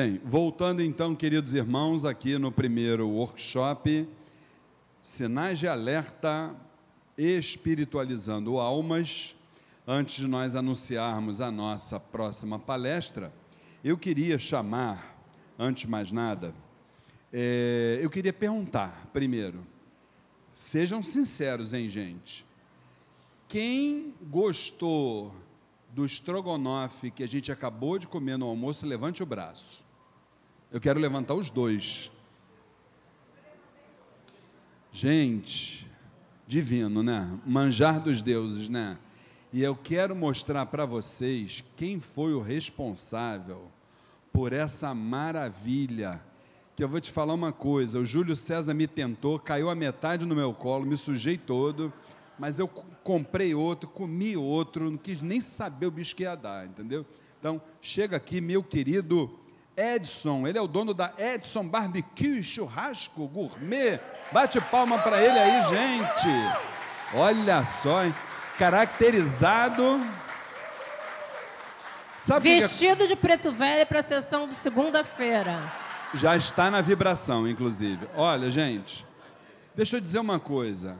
Bem, voltando então, queridos irmãos, aqui no primeiro workshop, Sinais de Alerta Espiritualizando Almas. Antes de nós anunciarmos a nossa próxima palestra, eu queria chamar, antes de mais nada, é, eu queria perguntar primeiro, sejam sinceros, hein, gente? Quem gostou do estrogonofe que a gente acabou de comer no almoço, levante o braço. Eu quero levantar os dois. Gente, divino, né? Manjar dos deuses, né? E eu quero mostrar para vocês quem foi o responsável por essa maravilha. Que eu vou te falar uma coisa: o Júlio César me tentou, caiu a metade no meu colo, me sujei todo mas eu comprei outro, comi outro, não quis nem saber o bicho que ia dar, entendeu? Então, chega aqui, meu querido Edson, ele é o dono da Edson Barbecue Churrasco Gourmet. Bate palma para ele aí, gente. Olha só, hein? caracterizado. Sabe Vestido que... de preto velho para a sessão de segunda-feira. Já está na vibração, inclusive. Olha, gente, deixa eu dizer uma coisa.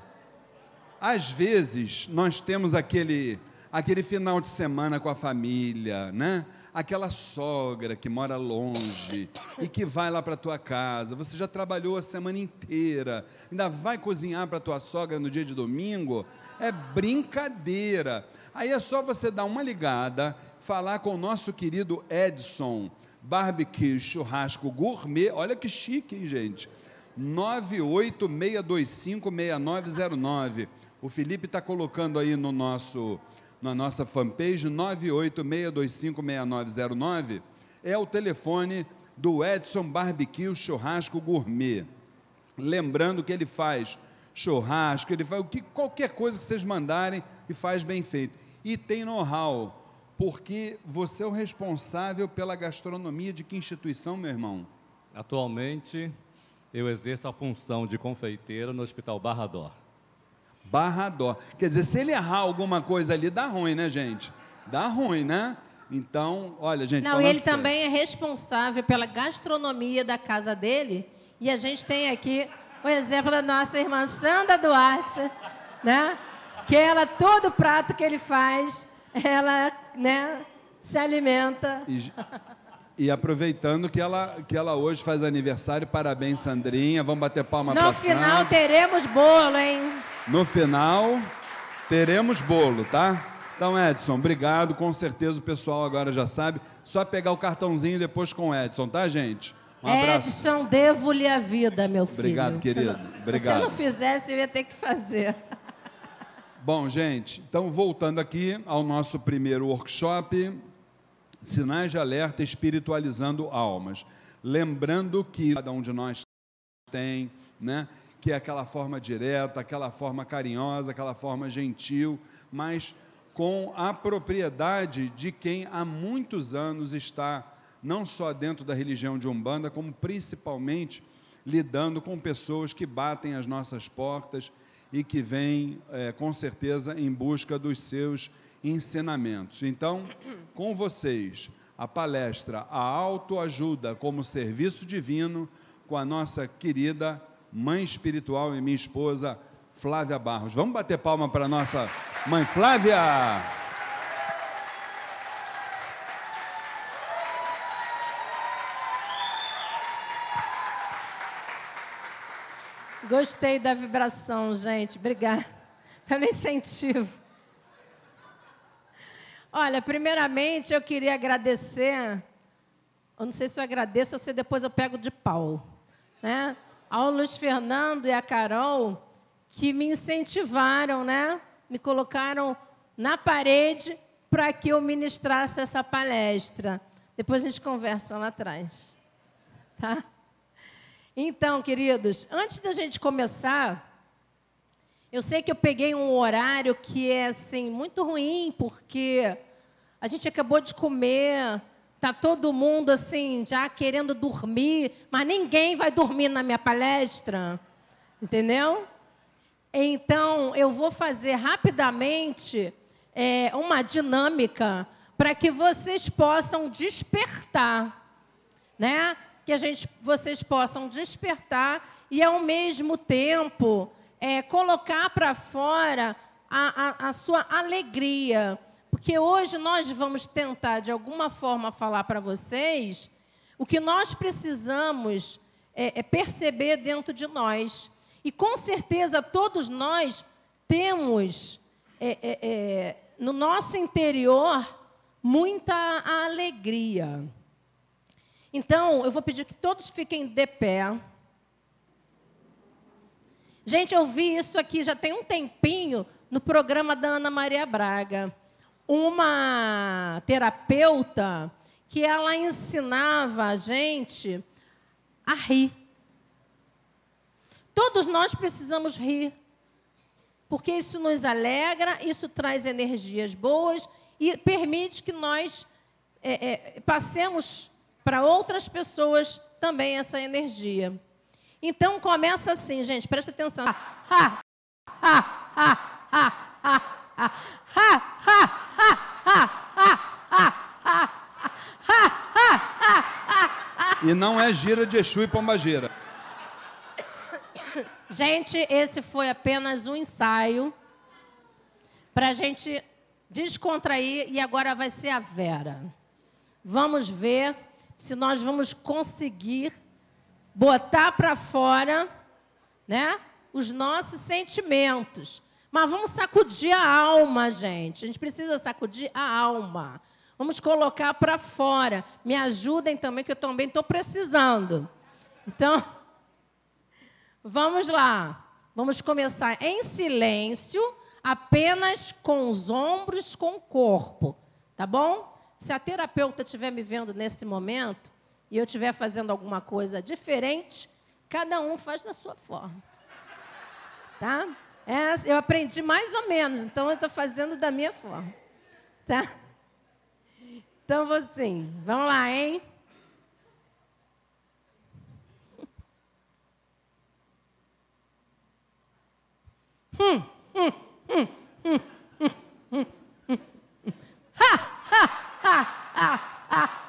Às vezes nós temos aquele aquele final de semana com a família, né? Aquela sogra que mora longe e que vai lá para tua casa. Você já trabalhou a semana inteira, ainda vai cozinhar para tua sogra no dia de domingo? É brincadeira. Aí é só você dar uma ligada, falar com o nosso querido Edson, barbecue churrasco gourmet. Olha que chique, hein, gente? 986256909. O Felipe está colocando aí no nosso, na nossa fanpage 986256909. É o telefone do Edson Barbecue Churrasco Gourmet. Lembrando que ele faz churrasco, ele faz o que, qualquer coisa que vocês mandarem e faz bem feito. E tem know-how, porque você é o responsável pela gastronomia de que instituição, meu irmão? Atualmente, eu exerço a função de confeiteiro no Hospital Barra Dó. Barra Dó. Quer dizer, se ele errar alguma coisa ali, dá ruim, né, gente? Dá ruim, né? Então, olha, gente. Não, ele sério. também é responsável pela gastronomia da casa dele. E a gente tem aqui o exemplo da nossa irmã Sandra Duarte, né? Que ela, todo prato que ele faz, ela, né, se alimenta. E, e aproveitando que ela, que ela hoje faz aniversário, parabéns, Sandrinha. Vamos bater palma para No final teremos bolo, hein? No final, teremos bolo, tá? Então, Edson, obrigado. Com certeza o pessoal agora já sabe. Só pegar o cartãozinho depois com o Edson, tá, gente? Um abraço. Edson, devo-lhe a vida, meu filho. Obrigado, querido. Se não, Obrigado. Se não fizesse, eu ia ter que fazer. Bom, gente, então voltando aqui ao nosso primeiro workshop, Sinais de Alerta Espiritualizando Almas. Lembrando que cada um de nós tem, né? Que é aquela forma direta, aquela forma carinhosa, aquela forma gentil, mas com a propriedade de quem há muitos anos está não só dentro da religião de Umbanda, como principalmente lidando com pessoas que batem as nossas portas e que vêm, é, com certeza, em busca dos seus ensinamentos. Então, com vocês, a palestra A Autoajuda como Serviço Divino, com a nossa querida mãe espiritual e minha esposa, Flávia Barros. Vamos bater palma para nossa mãe Flávia! Gostei da vibração, gente. Obrigada pelo incentivo. Olha, primeiramente eu queria agradecer. Eu não sei se eu agradeço ou se depois eu pego de pau. Né? Ao Luiz Fernando e a Carol, que me incentivaram, né? Me colocaram na parede para que eu ministrasse essa palestra. Depois a gente conversa lá atrás. Tá? Então, queridos, antes da gente começar, eu sei que eu peguei um horário que é assim muito ruim, porque a gente acabou de comer, Tá todo mundo assim já querendo dormir, mas ninguém vai dormir na minha palestra, entendeu? Então eu vou fazer rapidamente é, uma dinâmica para que vocês possam despertar. né? Que a gente, vocês possam despertar e, ao mesmo tempo, é, colocar para fora a, a, a sua alegria. Porque hoje nós vamos tentar, de alguma forma, falar para vocês o que nós precisamos é, é perceber dentro de nós. E com certeza todos nós temos é, é, é no nosso interior muita alegria. Então, eu vou pedir que todos fiquem de pé. Gente, eu vi isso aqui já tem um tempinho no programa da Ana Maria Braga. Uma terapeuta que ela ensinava a gente a rir. Todos nós precisamos rir, porque isso nos alegra, isso traz energias boas e permite que nós é, é, passemos para outras pessoas também essa energia. Então começa assim, gente, presta atenção. Ha, ha, ha, ha, ha, ha, e não é gira de Exu e Pombagira. Gente, esse foi apenas um ensaio para a gente descontrair e agora vai ser a Vera. Vamos ver se nós vamos conseguir botar para fora, né, os nossos sentimentos. Mas vamos sacudir a alma, gente. A gente precisa sacudir a alma. Vamos colocar para fora. Me ajudem também, que eu também estou precisando. Então, vamos lá. Vamos começar em silêncio, apenas com os ombros, com o corpo. Tá bom? Se a terapeuta estiver me vendo nesse momento e eu estiver fazendo alguma coisa diferente, cada um faz da sua forma. Tá? É, eu aprendi mais ou menos, então eu estou fazendo da minha forma. Tá? Então, assim, vamos lá, hein? Hum, hum, hum, hum, hum, hum, hum. Ha, ha, ha, ha, ha, ha.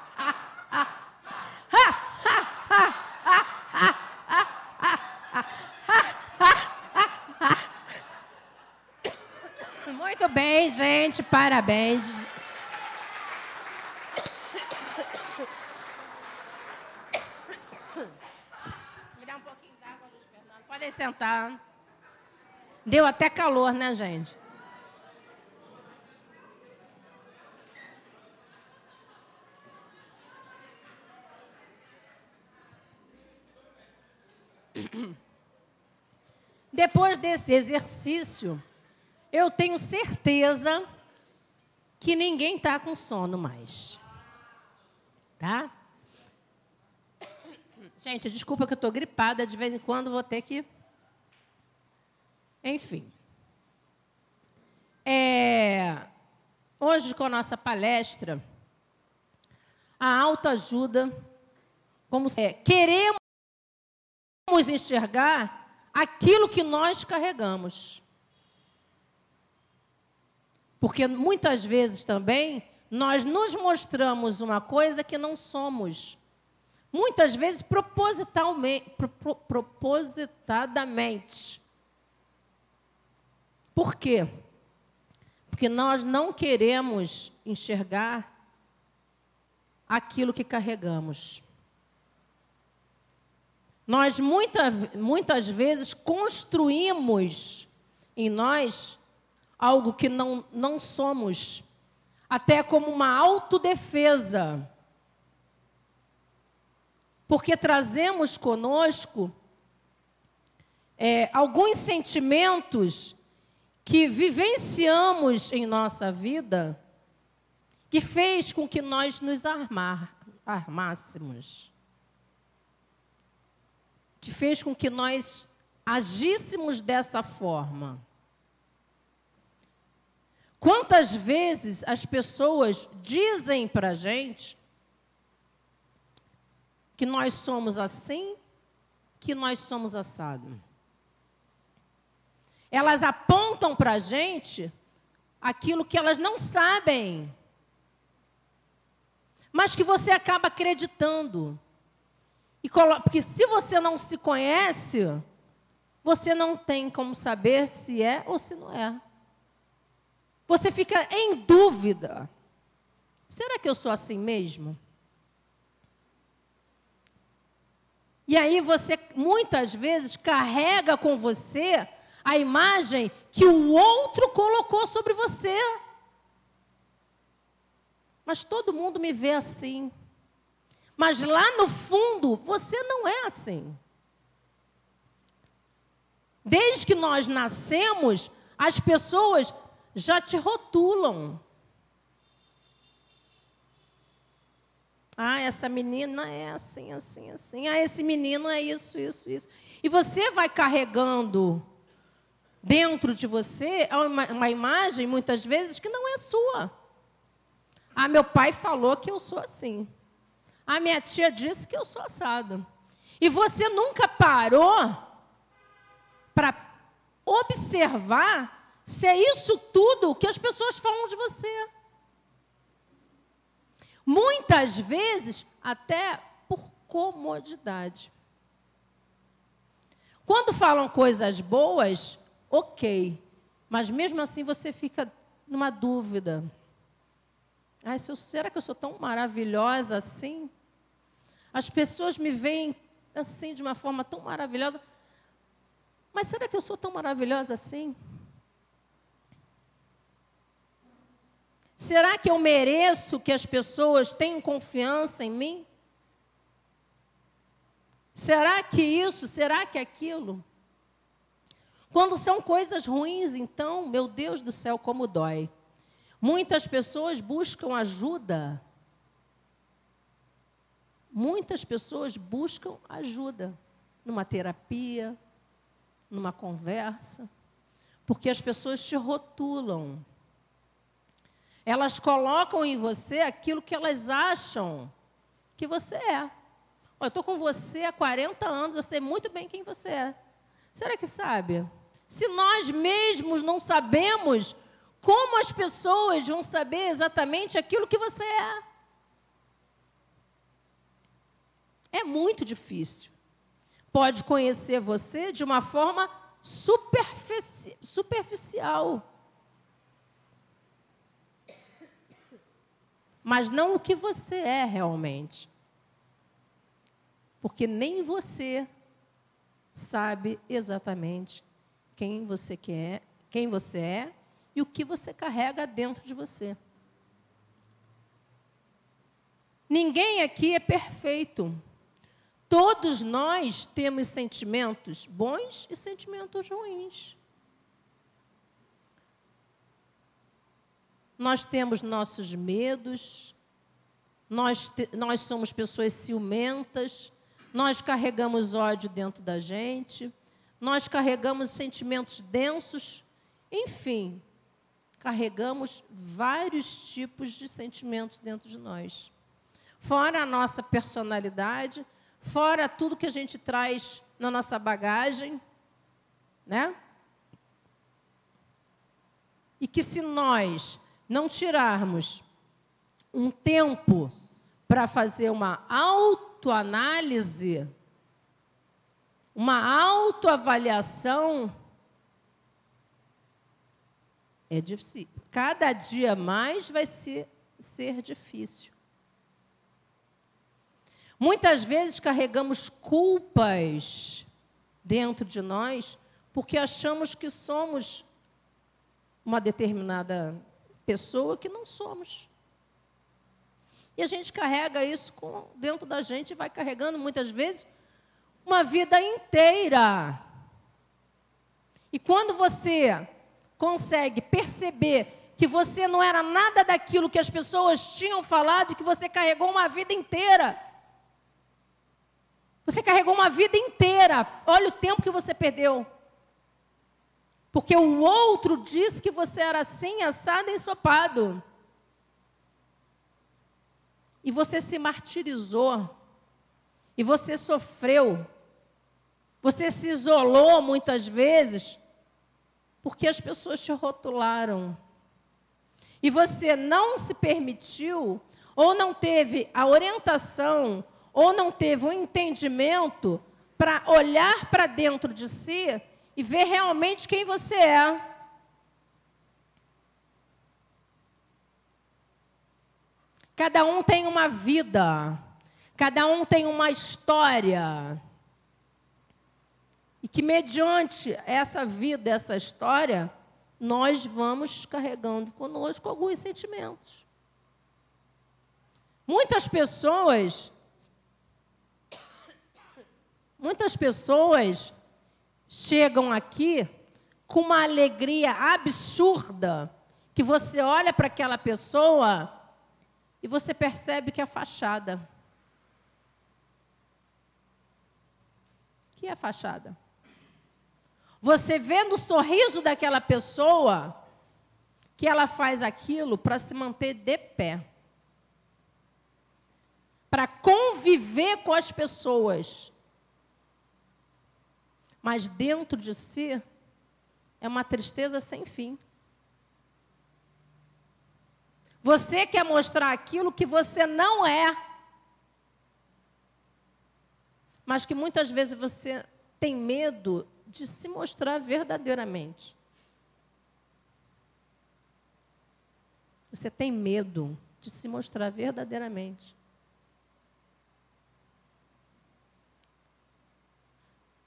Muito bem, gente, parabéns. sentar. Deu até calor, né, gente? Depois desse exercício, eu tenho certeza que ninguém está com sono mais. Tá? Gente, desculpa que eu estou gripada, de vez em quando vou ter que enfim. É, hoje, com a nossa palestra, a autoajuda, como é, queremos enxergar aquilo que nós carregamos. Porque muitas vezes também nós nos mostramos uma coisa que não somos. Muitas vezes propositalmente, propositadamente. Por quê? Porque nós não queremos enxergar aquilo que carregamos. Nós muita, muitas vezes construímos em nós algo que não, não somos, até como uma autodefesa. Porque trazemos conosco é, alguns sentimentos que vivenciamos em nossa vida que fez com que nós nos armar, armássemos. Que fez com que nós agíssemos dessa forma. Quantas vezes as pessoas dizem para a gente que nós somos assim, que nós somos assado? Elas apontam para a gente aquilo que elas não sabem, mas que você acaba acreditando. E porque se você não se conhece, você não tem como saber se é ou se não é. Você fica em dúvida. Será que eu sou assim mesmo? E aí você muitas vezes carrega com você a imagem que o outro colocou sobre você. Mas todo mundo me vê assim. Mas lá no fundo, você não é assim. Desde que nós nascemos, as pessoas já te rotulam. Ah, essa menina é assim, assim, assim. Ah, esse menino é isso, isso, isso. E você vai carregando dentro de você uma imagem, muitas vezes, que não é sua. Ah, meu pai falou que eu sou assim. Ah, minha tia disse que eu sou assado. E você nunca parou para observar se é isso tudo que as pessoas falam de você. Muitas vezes, até por comodidade. Quando falam coisas boas, ok. Mas mesmo assim você fica numa dúvida. Ai, será que eu sou tão maravilhosa assim? As pessoas me veem assim de uma forma tão maravilhosa. Mas será que eu sou tão maravilhosa assim? Será que eu mereço que as pessoas tenham confiança em mim? Será que isso? Será que aquilo? Quando são coisas ruins, então, meu Deus do céu, como dói. Muitas pessoas buscam ajuda. Muitas pessoas buscam ajuda numa terapia, numa conversa, porque as pessoas te rotulam. Elas colocam em você aquilo que elas acham que você é. eu estou com você há 40 anos, eu sei muito bem quem você é. Será que sabe? Se nós mesmos não sabemos, como as pessoas vão saber exatamente aquilo que você é? É muito difícil. Pode conhecer você de uma forma superfici superficial. Mas não o que você é realmente. Porque nem você sabe exatamente quem você quer, quem você é e o que você carrega dentro de você. Ninguém aqui é perfeito. Todos nós temos sentimentos bons e sentimentos ruins. Nós temos nossos medos, nós, te, nós somos pessoas ciumentas, nós carregamos ódio dentro da gente, nós carregamos sentimentos densos, enfim, carregamos vários tipos de sentimentos dentro de nós. Fora a nossa personalidade, fora tudo que a gente traz na nossa bagagem, né? E que se nós não tirarmos um tempo para fazer uma autoanálise, uma autoavaliação, é difícil. Cada dia mais vai ser, ser difícil. Muitas vezes carregamos culpas dentro de nós porque achamos que somos uma determinada pessoa que não somos. E a gente carrega isso com, dentro da gente e vai carregando muitas vezes uma vida inteira. E quando você consegue perceber que você não era nada daquilo que as pessoas tinham falado, que você carregou uma vida inteira. Você carregou uma vida inteira. Olha o tempo que você perdeu. Porque o outro disse que você era assim, assado e ensopado. E você se martirizou. E você sofreu. Você se isolou muitas vezes. Porque as pessoas te rotularam. E você não se permitiu, ou não teve a orientação, ou não teve um entendimento para olhar para dentro de si e ver realmente quem você é. Cada um tem uma vida, cada um tem uma história. E que, mediante essa vida, essa história, nós vamos carregando conosco alguns sentimentos. Muitas pessoas, muitas pessoas chegam aqui com uma alegria absurda, que você olha para aquela pessoa e você percebe que é fachada. Que é fachada? Você vê no sorriso daquela pessoa que ela faz aquilo para se manter de pé. Para conviver com as pessoas. Mas dentro de si é uma tristeza sem fim. Você quer mostrar aquilo que você não é. Mas que muitas vezes você tem medo de se mostrar verdadeiramente. Você tem medo de se mostrar verdadeiramente.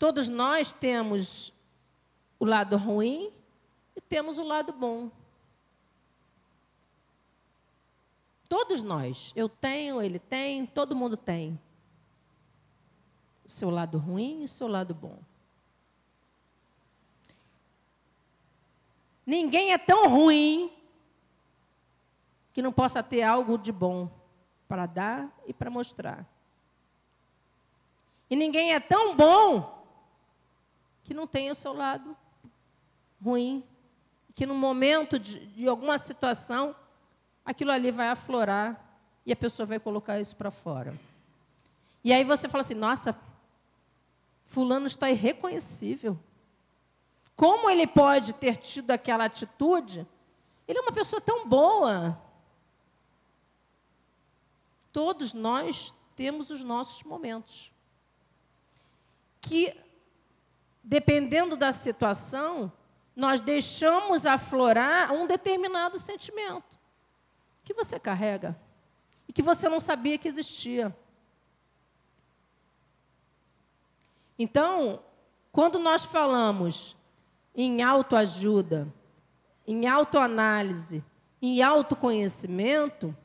Todos nós temos o lado ruim e temos o lado bom. Todos nós. Eu tenho, ele tem, todo mundo tem. O seu lado ruim e o seu lado bom. Ninguém é tão ruim que não possa ter algo de bom para dar e para mostrar. E ninguém é tão bom que não tenha o seu lado ruim, que no momento de, de alguma situação aquilo ali vai aflorar e a pessoa vai colocar isso para fora. E aí você fala assim: nossa, Fulano está irreconhecível. Como ele pode ter tido aquela atitude? Ele é uma pessoa tão boa. Todos nós temos os nossos momentos. Que, dependendo da situação, nós deixamos aflorar um determinado sentimento que você carrega e que você não sabia que existia. Então, quando nós falamos em autoajuda, em autoanálise, em autoconhecimento,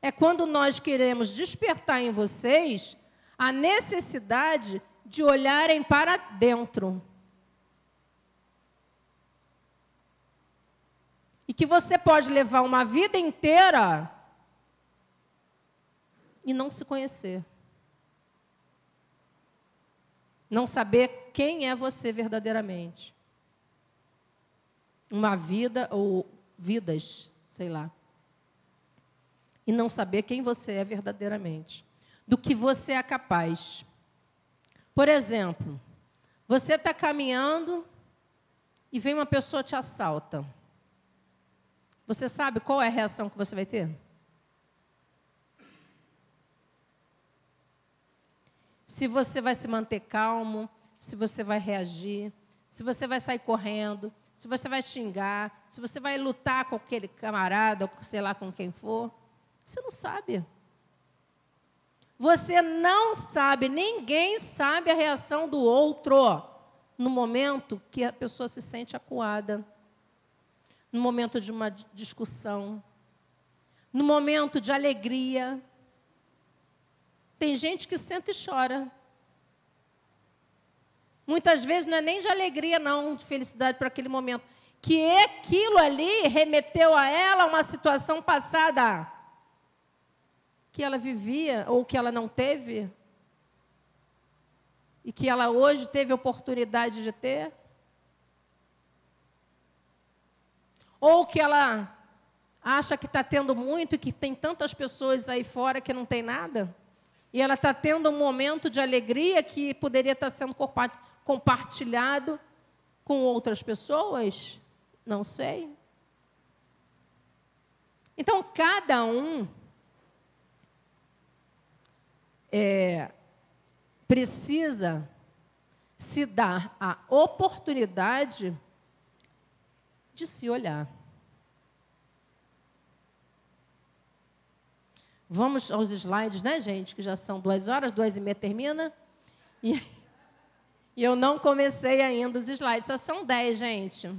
é quando nós queremos despertar em vocês a necessidade de olharem para dentro. E que você pode levar uma vida inteira e não se conhecer. Não saber quem é você verdadeiramente. Uma vida ou vidas, sei lá. E não saber quem você é verdadeiramente. Do que você é capaz. Por exemplo, você está caminhando e vem uma pessoa te assalta. Você sabe qual é a reação que você vai ter? Se você vai se manter calmo, se você vai reagir, se você vai sair correndo, se você vai xingar, se você vai lutar com aquele camarada, ou sei lá com quem for. Você não sabe. Você não sabe, ninguém sabe a reação do outro no momento que a pessoa se sente acuada no momento de uma discussão, no momento de alegria. Tem gente que senta e chora. Muitas vezes não é nem de alegria, não, de felicidade para aquele momento. Que aquilo ali remeteu a ela uma situação passada que ela vivia ou que ela não teve e que ela hoje teve oportunidade de ter. Ou que ela acha que está tendo muito e que tem tantas pessoas aí fora que não tem nada. E ela está tendo um momento de alegria que poderia estar tá sendo compartilhado com outras pessoas? Não sei. Então, cada um é, precisa se dar a oportunidade de se olhar. Vamos aos slides, né, gente? Que já são duas horas, duas e meia termina. E, e eu não comecei ainda os slides, só são dez, gente.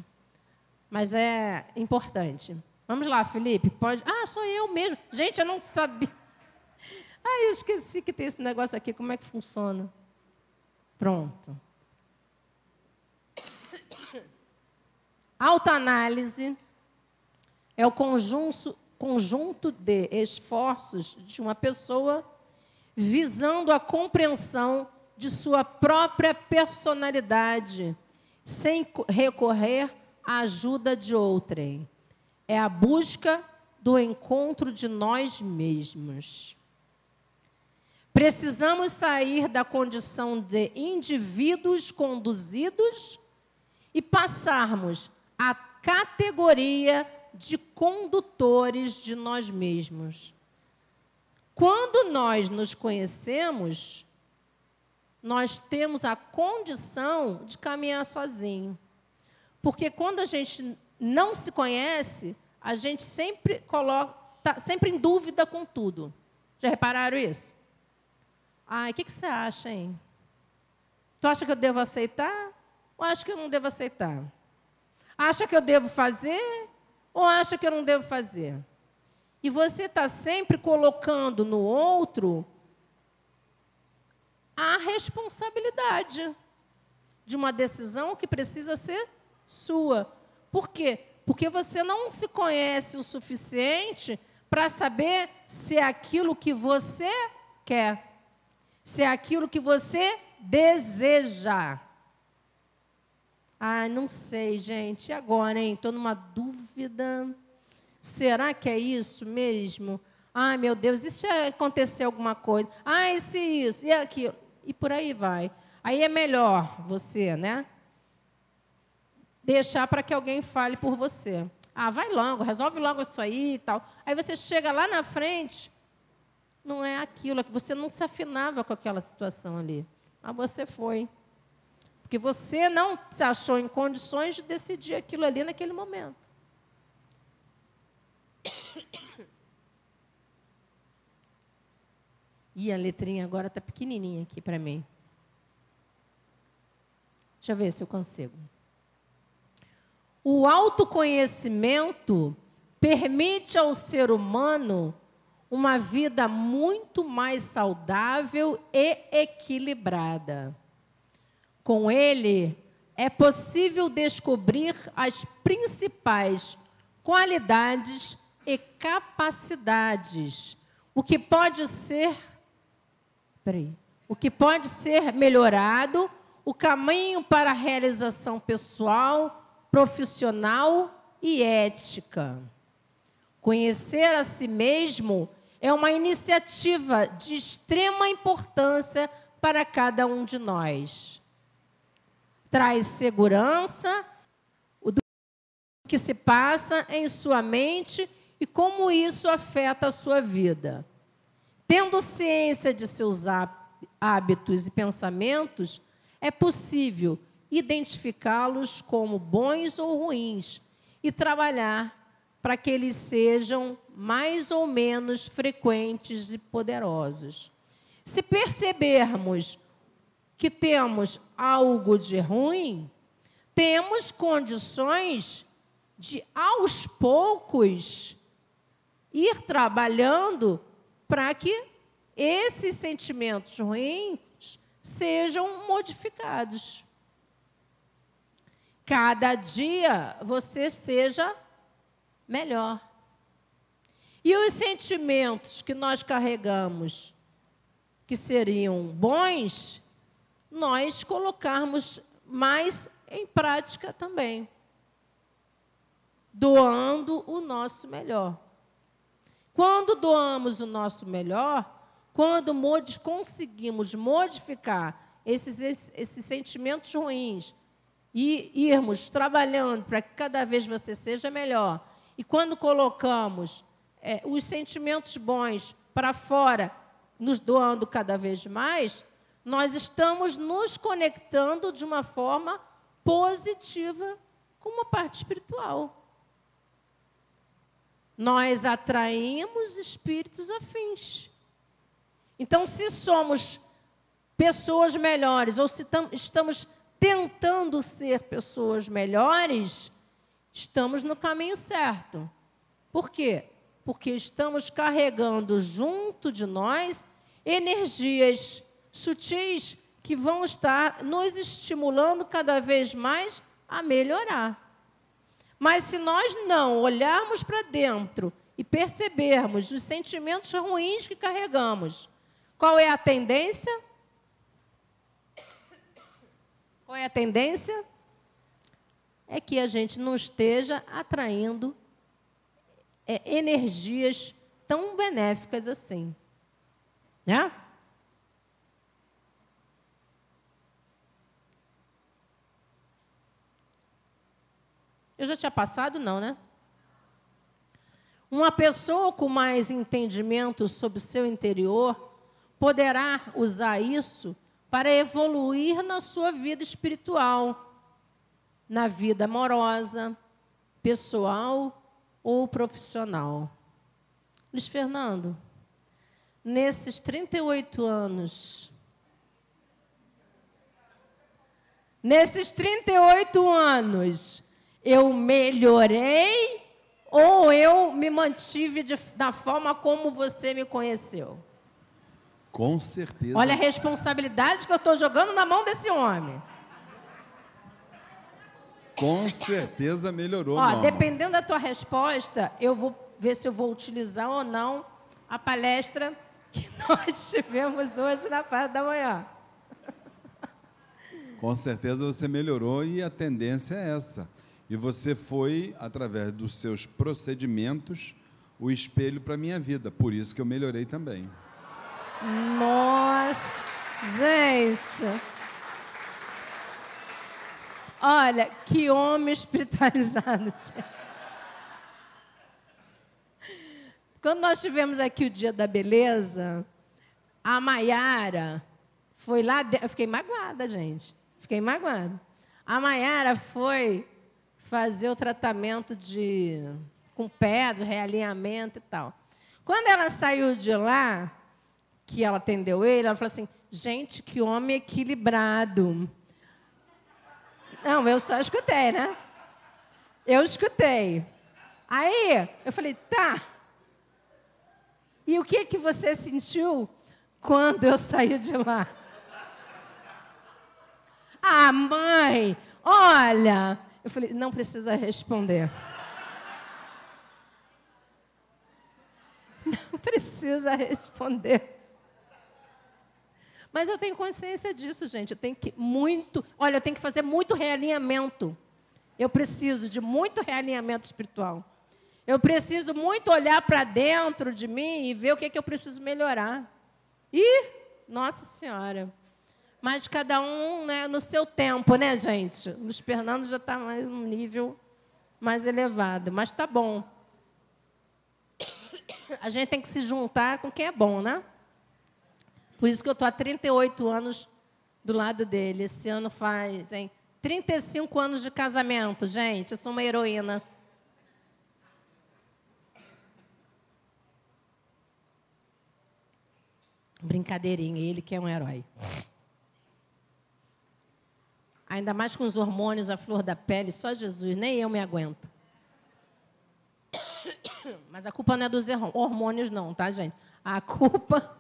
Mas é importante. Vamos lá, Felipe. Pode. Ah, sou eu mesmo. Gente, eu não sabia. Ah, eu esqueci que tem esse negócio aqui. Como é que funciona? Pronto. Autoanálise é o conjunto, conjunto de esforços de uma pessoa visando a compreensão de sua própria personalidade, sem recorrer à ajuda de outrem. É a busca do encontro de nós mesmos. Precisamos sair da condição de indivíduos conduzidos e passarmos à categoria de condutores de nós mesmos. Quando nós nos conhecemos, nós temos a condição de caminhar sozinho. Porque quando a gente não se conhece, a gente sempre coloca, tá sempre em dúvida com tudo. Já repararam isso? Ai, o que, que você acha, hein? Tu acha que eu devo aceitar? Ou acha que eu não devo aceitar? Acha que eu devo fazer? Ou acha que eu não devo fazer? E você está sempre colocando no outro a responsabilidade de uma decisão que precisa ser sua. Por quê? Porque você não se conhece o suficiente para saber se é aquilo que você quer se é aquilo que você deseja. Ah, não sei, gente. E agora, hein? Estou numa dúvida. Será que é isso mesmo? Ai, meu Deus, e se acontecer alguma coisa? Ai, se isso, e aquilo. E por aí vai. Aí é melhor você, né? Deixar para que alguém fale por você. Ah, vai logo, resolve logo isso aí e tal. Aí você chega lá na frente, não é aquilo, é que você não se afinava com aquela situação ali. Mas você foi. Porque você não se achou em condições de decidir aquilo ali naquele momento. E a letrinha agora está pequenininha aqui para mim. Deixa eu ver se eu consigo. O autoconhecimento permite ao ser humano uma vida muito mais saudável e equilibrada. Com ele, é possível descobrir as principais qualidades e capacidades, o que pode ser peraí, o que pode ser melhorado, o caminho para a realização pessoal, profissional e ética. Conhecer a si mesmo é uma iniciativa de extrema importância para cada um de nós. Traz segurança do que se passa em sua mente e como isso afeta a sua vida. Tendo ciência de seus hábitos e pensamentos, é possível identificá-los como bons ou ruins e trabalhar para que eles sejam mais ou menos frequentes e poderosos. Se percebermos que temos algo de ruim, temos condições de, aos poucos, ir trabalhando para que esses sentimentos ruins sejam modificados. Cada dia você seja melhor. E os sentimentos que nós carregamos, que seriam bons, nós colocarmos mais em prática também, doando o nosso melhor. Quando doamos o nosso melhor, quando mod conseguimos modificar esses, esses, sentimentos ruins e irmos trabalhando para que cada vez você seja melhor, e quando colocamos é, os sentimentos bons para fora, nos doando cada vez mais, nós estamos nos conectando de uma forma positiva com uma parte espiritual. Nós atraímos espíritos afins. Então, se somos pessoas melhores, ou se estamos tentando ser pessoas melhores, estamos no caminho certo. Por quê? Porque estamos carregando junto de nós energias sutis que vão estar nos estimulando cada vez mais a melhorar. Mas se nós não olharmos para dentro e percebermos os sentimentos ruins que carregamos, qual é a tendência? Qual é a tendência? É que a gente não esteja atraindo é, energias tão benéficas assim. Né? Eu já tinha passado, não, né? Uma pessoa com mais entendimento sobre o seu interior poderá usar isso para evoluir na sua vida espiritual, na vida amorosa, pessoal ou profissional. Luiz Fernando, nesses 38 anos, nesses 38 anos, eu melhorei ou eu me mantive de, da forma como você me conheceu? Com certeza. Olha a responsabilidade que eu estou jogando na mão desse homem. Com certeza melhorou. Ó, dependendo da tua resposta, eu vou ver se eu vou utilizar ou não a palestra que nós tivemos hoje na parte da manhã. Com certeza você melhorou e a tendência é essa. E você foi, através dos seus procedimentos, o espelho para a minha vida. Por isso que eu melhorei também. Nossa, gente. Olha, que homem espiritualizado. Quando nós tivemos aqui o Dia da Beleza, a Maiara foi lá. De... Eu fiquei magoada, gente. Fiquei magoada. A Maiara foi fazer o tratamento de com de realinhamento e tal. Quando ela saiu de lá, que ela atendeu ele, ela falou assim: gente, que homem equilibrado. Não, eu só escutei, né? Eu escutei. Aí eu falei: tá. E o que que você sentiu quando eu saí de lá? Ah, mãe, olha, eu falei, não precisa responder. Não precisa responder. Mas eu tenho consciência disso, gente. Eu tenho que muito. Olha, eu tenho que fazer muito realinhamento. Eu preciso de muito realinhamento espiritual. Eu preciso muito olhar para dentro de mim e ver o que, é que eu preciso melhorar. E, nossa Senhora. Mas cada um né, no seu tempo, né, gente? O Luiz Fernando já está mais um nível mais elevado. Mas tá bom. A gente tem que se juntar com quem é bom, né? Por isso que eu estou há 38 anos do lado dele. Esse ano faz, hein? 35 anos de casamento, gente. Eu sou uma heroína. Brincadeirinha, ele que é um herói. Ainda mais com os hormônios à flor da pele, só Jesus, nem eu me aguento. Mas a culpa não é dos hormônios, não, tá, gente? A culpa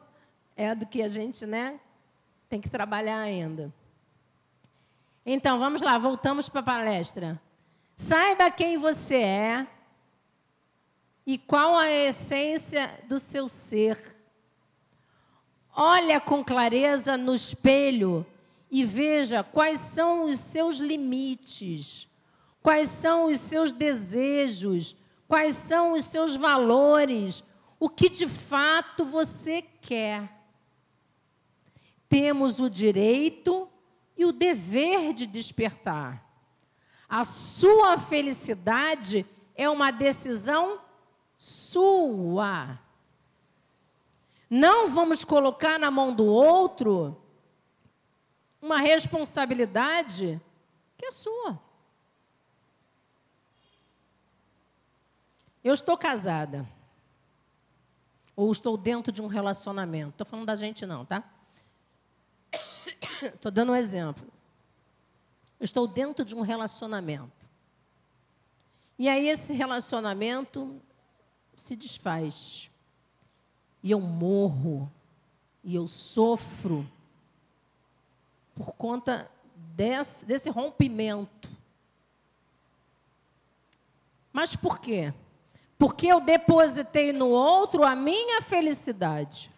é do que a gente, né, tem que trabalhar ainda. Então, vamos lá, voltamos para a palestra. Saiba quem você é e qual a essência do seu ser. Olha com clareza no espelho e veja quais são os seus limites, quais são os seus desejos, quais são os seus valores, o que de fato você quer. Temos o direito e o dever de despertar. A sua felicidade é uma decisão sua. Não vamos colocar na mão do outro uma responsabilidade que é sua. Eu estou casada. Ou estou dentro de um relacionamento. Estou falando da gente, não, tá? Estou dando um exemplo. Eu estou dentro de um relacionamento. E aí esse relacionamento se desfaz. E eu morro. E eu sofro por conta desse, desse rompimento. Mas por quê? Porque eu depositei no outro a minha felicidade.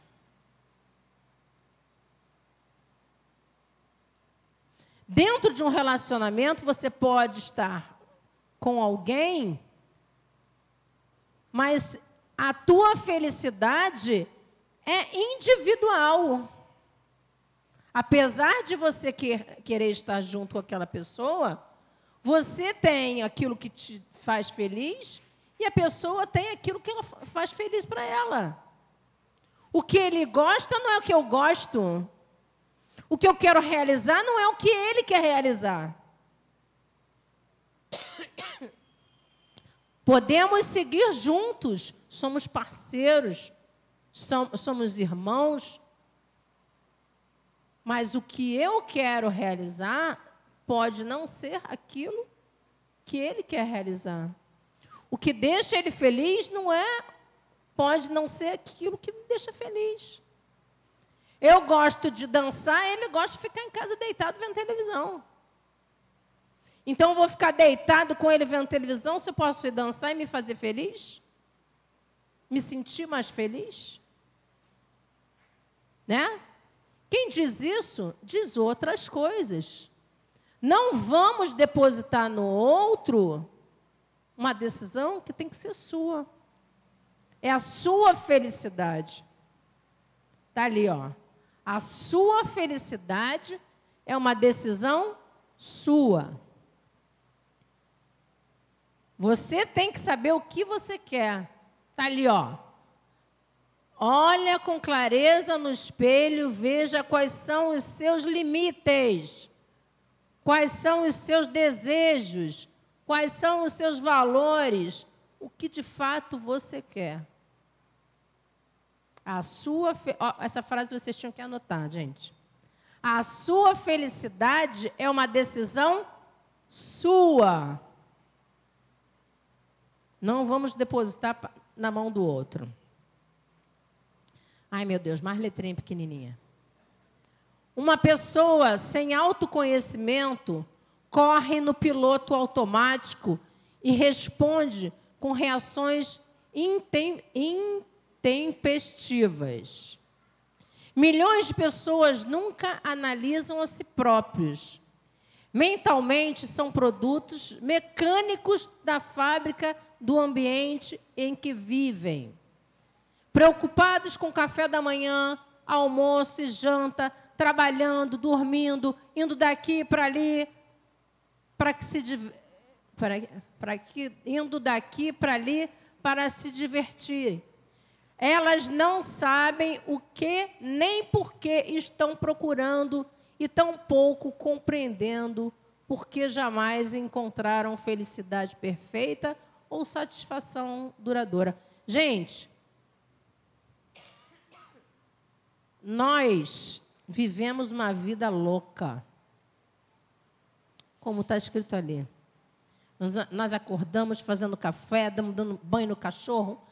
Dentro de um relacionamento, você pode estar com alguém, mas a tua felicidade é individual. Apesar de você querer estar junto com aquela pessoa, você tem aquilo que te faz feliz e a pessoa tem aquilo que ela faz feliz para ela. O que ele gosta não é o que eu gosto. O que eu quero realizar não é o que ele quer realizar. Podemos seguir juntos, somos parceiros, somos irmãos, mas o que eu quero realizar pode não ser aquilo que ele quer realizar. O que deixa ele feliz não é, pode não ser aquilo que me deixa feliz. Eu gosto de dançar, ele gosta de ficar em casa deitado vendo televisão. Então eu vou ficar deitado com ele vendo televisão se eu posso ir dançar e me fazer feliz? Me sentir mais feliz? Né? Quem diz isso, diz outras coisas. Não vamos depositar no outro uma decisão que tem que ser sua. É a sua felicidade. Está ali, ó. A sua felicidade é uma decisão sua. Você tem que saber o que você quer. Está ali, ó. Olha com clareza no espelho, veja quais são os seus limites, quais são os seus desejos, quais são os seus valores, o que de fato você quer. A sua fe... essa frase vocês tinham que anotar, gente. A sua felicidade é uma decisão sua. Não vamos depositar na mão do outro. Ai, meu Deus, mais letrinha pequenininha. Uma pessoa sem autoconhecimento corre no piloto automático e responde com reações intempestivas. Milhões de pessoas nunca analisam a si próprios. Mentalmente são produtos mecânicos da fábrica do ambiente em que vivem. Preocupados com café da manhã, almoço e janta, trabalhando, dormindo, indo daqui para ali, para que se para, que indo daqui para ali para se divertir. Elas não sabem o que nem por que estão procurando e tampouco compreendendo porque jamais encontraram felicidade perfeita ou satisfação duradoura. Gente, nós vivemos uma vida louca como está escrito ali. Nós acordamos fazendo café, dando banho no cachorro,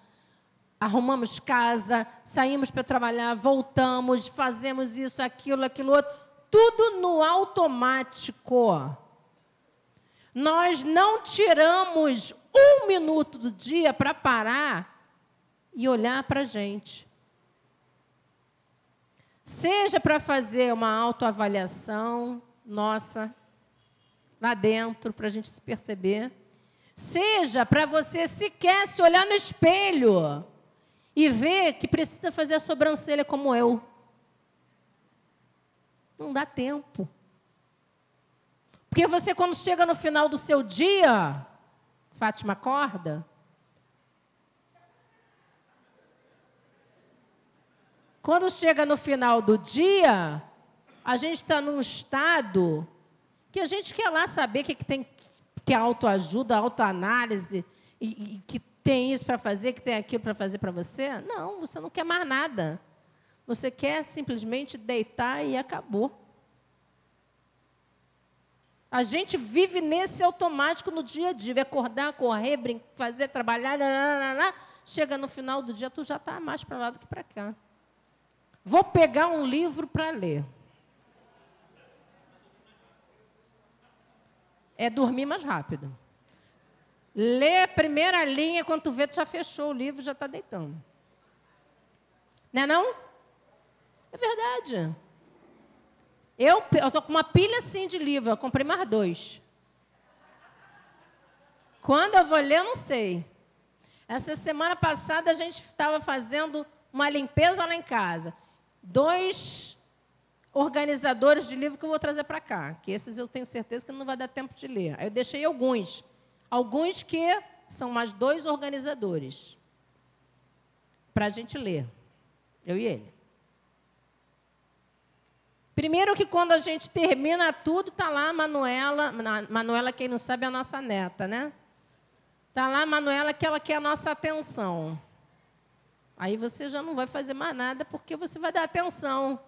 arrumamos casa, saímos para trabalhar, voltamos, fazemos isso, aquilo, aquilo outro, tudo no automático. Nós não tiramos um minuto do dia para parar e olhar para a gente. Seja para fazer uma autoavaliação nossa, lá dentro para a gente se perceber. Seja para você sequer se olhar no espelho e ver que precisa fazer a sobrancelha como eu. Não dá tempo. Porque você, quando chega no final do seu dia, Fátima acorda. Quando chega no final do dia, a gente está num estado que a gente quer lá saber o que, que tem que é autoajuda, autoanálise, e, e que tem isso para fazer, que tem aquilo para fazer para você. Não, você não quer mais nada. Você quer simplesmente deitar e acabou. A gente vive nesse automático no dia a dia, acordar, correr, brincar, fazer, trabalhar, chega no final do dia, tu já está mais para lá do que para cá. Vou pegar um livro para ler. É dormir mais rápido. Lê a primeira linha, quando tu vê, tu já fechou o livro, já está deitando. Não é não? É verdade. Eu estou com uma pilha assim de livro, eu comprei mais dois. Quando eu vou ler, eu não sei. Essa semana passada a gente estava fazendo uma limpeza lá em casa. Dois organizadores de livro que eu vou trazer para cá, que esses eu tenho certeza que não vai dar tempo de ler. Aí eu deixei alguns. Alguns que são mais dois organizadores para a gente ler, eu e ele. Primeiro que quando a gente termina tudo, está lá a Manuela. Manuela, quem não sabe, é a nossa neta, né? Está lá a Manuela que ela quer a nossa atenção. Aí você já não vai fazer mais nada porque você vai dar atenção,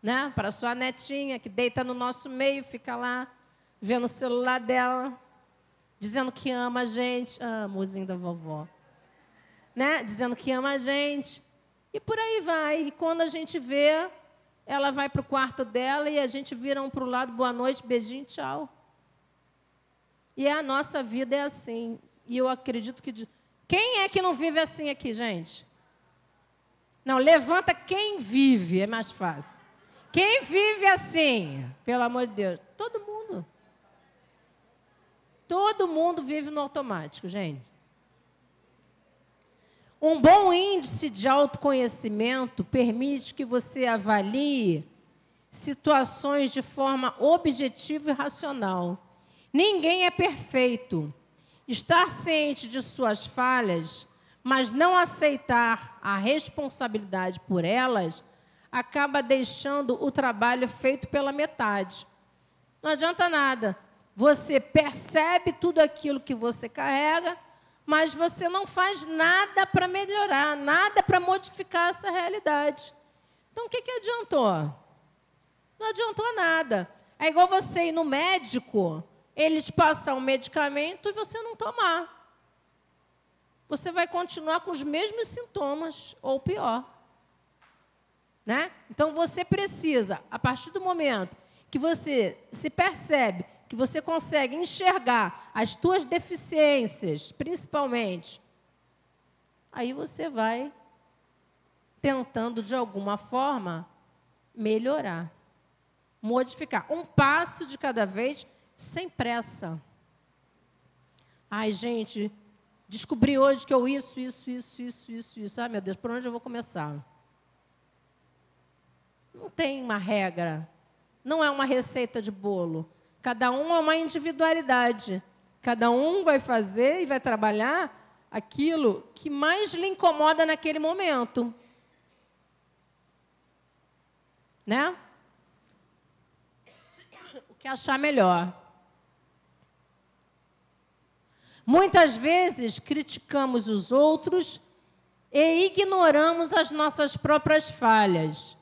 né? Para sua netinha que deita no nosso meio, fica lá vendo o celular dela, dizendo que ama a gente, ah, amorzinho da vovó, né? Dizendo que ama a gente. E por aí vai. E quando a gente vê, ela vai para o quarto dela e a gente vira um para o lado, boa noite, beijinho, tchau. E a nossa vida é assim. E eu acredito que. Quem é que não vive assim aqui, gente? Não, levanta quem vive, é mais fácil. Quem vive assim, pelo amor de Deus? Todo mundo. Todo mundo vive no automático, gente. Um bom índice de autoconhecimento permite que você avalie situações de forma objetiva e racional. Ninguém é perfeito. Estar ciente de suas falhas, mas não aceitar a responsabilidade por elas, acaba deixando o trabalho feito pela metade. Não adianta nada. Você percebe tudo aquilo que você carrega, mas você não faz nada para melhorar, nada para modificar essa realidade. Então, o que, que adiantou? Não adiantou nada. É igual você ir no médico, ele te passar um medicamento e você não tomar. Você vai continuar com os mesmos sintomas, ou pior. Né? Então, você precisa, a partir do momento que você se percebe que você consegue enxergar as tuas deficiências, principalmente, aí você vai tentando de alguma forma melhorar, modificar, um passo de cada vez, sem pressa. Ai, gente, descobri hoje que eu isso, isso, isso, isso, isso, isso. Ai, meu Deus, por onde eu vou começar? Não tem uma regra, não é uma receita de bolo. Cada um é uma individualidade. Cada um vai fazer e vai trabalhar aquilo que mais lhe incomoda naquele momento. Né? O que achar melhor. Muitas vezes criticamos os outros e ignoramos as nossas próprias falhas.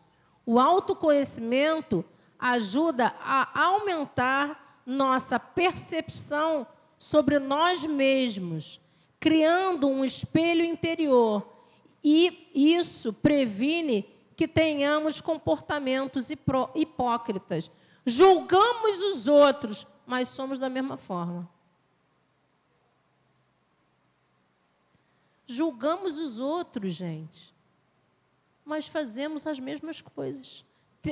O autoconhecimento ajuda a aumentar nossa percepção sobre nós mesmos, criando um espelho interior. E isso previne que tenhamos comportamentos hipócritas. Julgamos os outros, mas somos da mesma forma. Julgamos os outros, gente, mas fazemos as mesmas coisas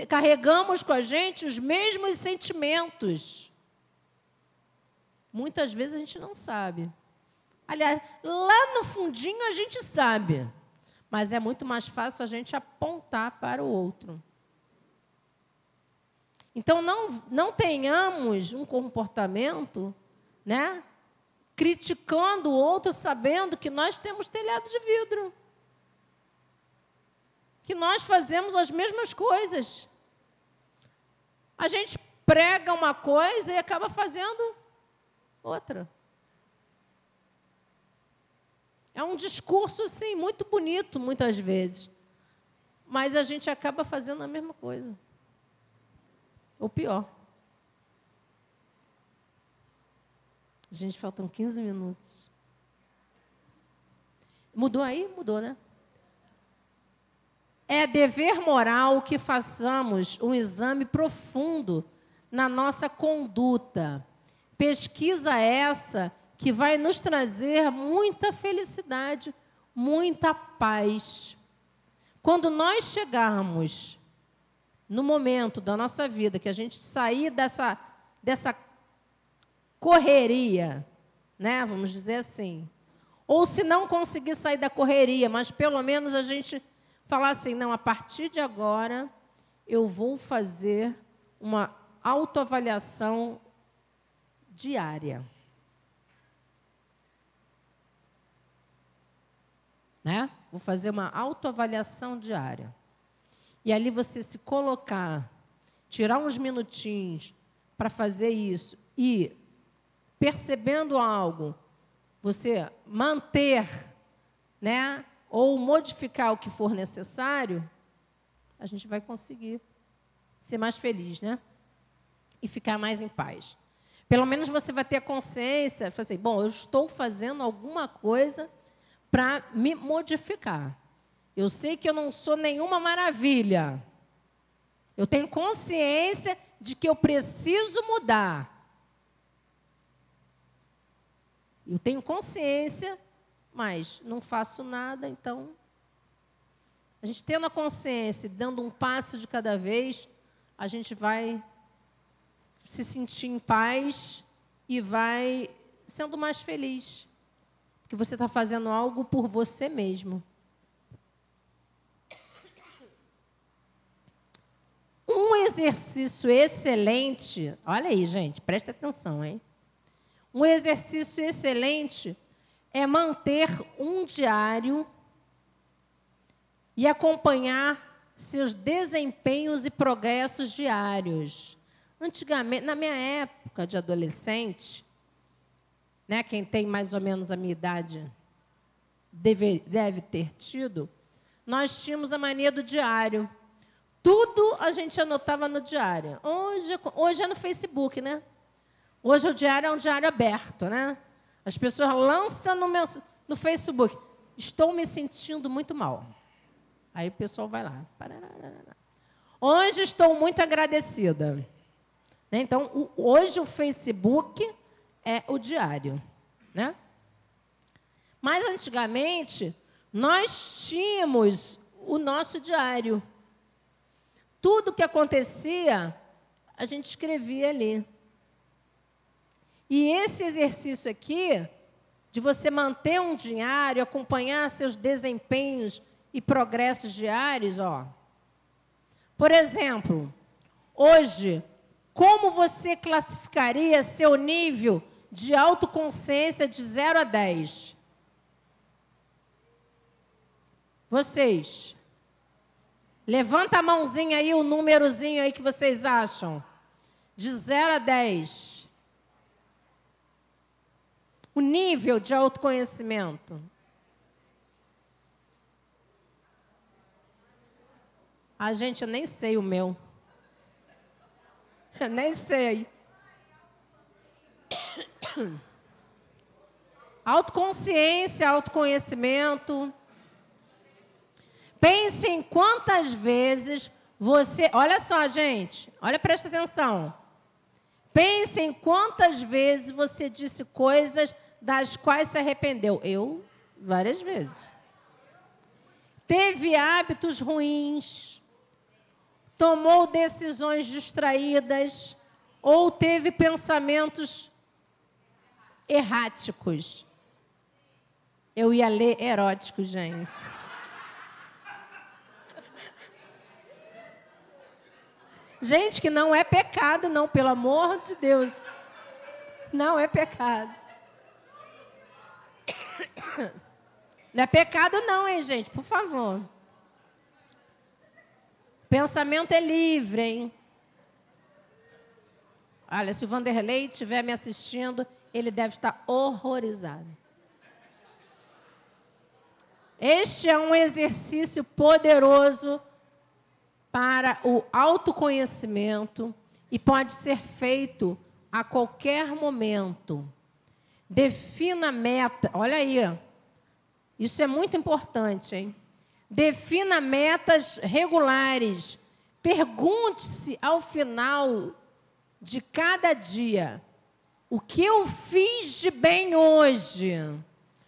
carregamos com a gente os mesmos sentimentos. Muitas vezes a gente não sabe. Aliás, lá no fundinho a gente sabe, mas é muito mais fácil a gente apontar para o outro. Então, não, não tenhamos um comportamento né, criticando o outro, sabendo que nós temos telhado de vidro que nós fazemos as mesmas coisas. A gente prega uma coisa e acaba fazendo outra. É um discurso, sim, muito bonito, muitas vezes. Mas a gente acaba fazendo a mesma coisa. Ou pior. Gente, faltam 15 minutos. Mudou aí? Mudou, né? É dever moral que façamos um exame profundo na nossa conduta. Pesquisa essa que vai nos trazer muita felicidade, muita paz. Quando nós chegarmos no momento da nossa vida que a gente sair dessa, dessa correria, né? Vamos dizer assim. Ou se não conseguir sair da correria, mas pelo menos a gente falar assim, não, a partir de agora eu vou fazer uma autoavaliação diária. Né? Vou fazer uma autoavaliação diária. E ali você se colocar, tirar uns minutinhos para fazer isso e percebendo algo, você manter, né, ou modificar o que for necessário, a gente vai conseguir ser mais feliz, né? E ficar mais em paz. Pelo menos você vai ter a consciência, assim, bom, eu estou fazendo alguma coisa para me modificar. Eu sei que eu não sou nenhuma maravilha. Eu tenho consciência de que eu preciso mudar. Eu tenho consciência, mas não faço nada, então. A gente tendo a consciência, dando um passo de cada vez, a gente vai se sentir em paz e vai sendo mais feliz. Porque você está fazendo algo por você mesmo. Um exercício excelente, olha aí, gente, presta atenção, hein? Um exercício excelente é manter um diário e acompanhar seus desempenhos e progressos diários. Antigamente, na minha época de adolescente, né, quem tem mais ou menos a minha idade deve, deve ter tido, nós tínhamos a mania do diário. Tudo a gente anotava no diário. Hoje, hoje é no Facebook, né? Hoje o diário é um diário aberto, né? As pessoas lançam no, meu, no Facebook. Estou me sentindo muito mal. Aí o pessoal vai lá. Hoje estou muito agradecida. Né? Então, o, hoje o Facebook é o diário. Né? Mas antigamente, nós tínhamos o nosso diário. Tudo que acontecia, a gente escrevia ali. E esse exercício aqui, de você manter um diário, acompanhar seus desempenhos e progressos diários, ó. Por exemplo, hoje, como você classificaria seu nível de autoconsciência de 0 a 10? Vocês. Levanta a mãozinha aí, o númerozinho aí que vocês acham. De 0 a 10 o nível de autoconhecimento. A gente, eu nem sei o meu. Eu nem sei. Autoconsciência, autoconhecimento. Pense em quantas vezes você. Olha só, gente. Olha, presta atenção. Pense em quantas vezes você disse coisas das quais se arrependeu? Eu, várias vezes. Teve hábitos ruins, tomou decisões distraídas, ou teve pensamentos erráticos. Eu ia ler erótico, gente. Gente, que não é pecado, não, pelo amor de Deus. Não é pecado. Não é pecado, não, hein, gente? Por favor. Pensamento é livre, hein? Olha, se o Vanderlei estiver me assistindo, ele deve estar horrorizado. Este é um exercício poderoso para o autoconhecimento e pode ser feito a qualquer momento. Defina meta. Olha aí. Isso é muito importante, hein? Defina metas regulares. Pergunte-se ao final de cada dia: o que eu fiz de bem hoje?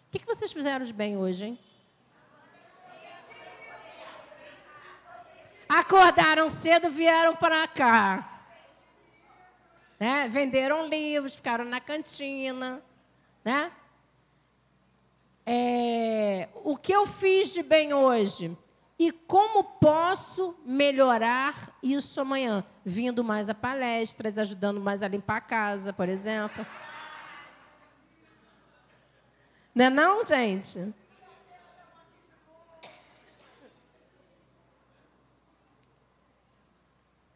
O que vocês fizeram de bem hoje, hein? Acordaram cedo, vieram para cá. Né? Venderam livros, ficaram na cantina. Né? É, o que eu fiz de bem hoje? E como posso melhorar isso amanhã? Vindo mais a palestras, ajudando mais a limpar a casa, por exemplo. Não é não, gente?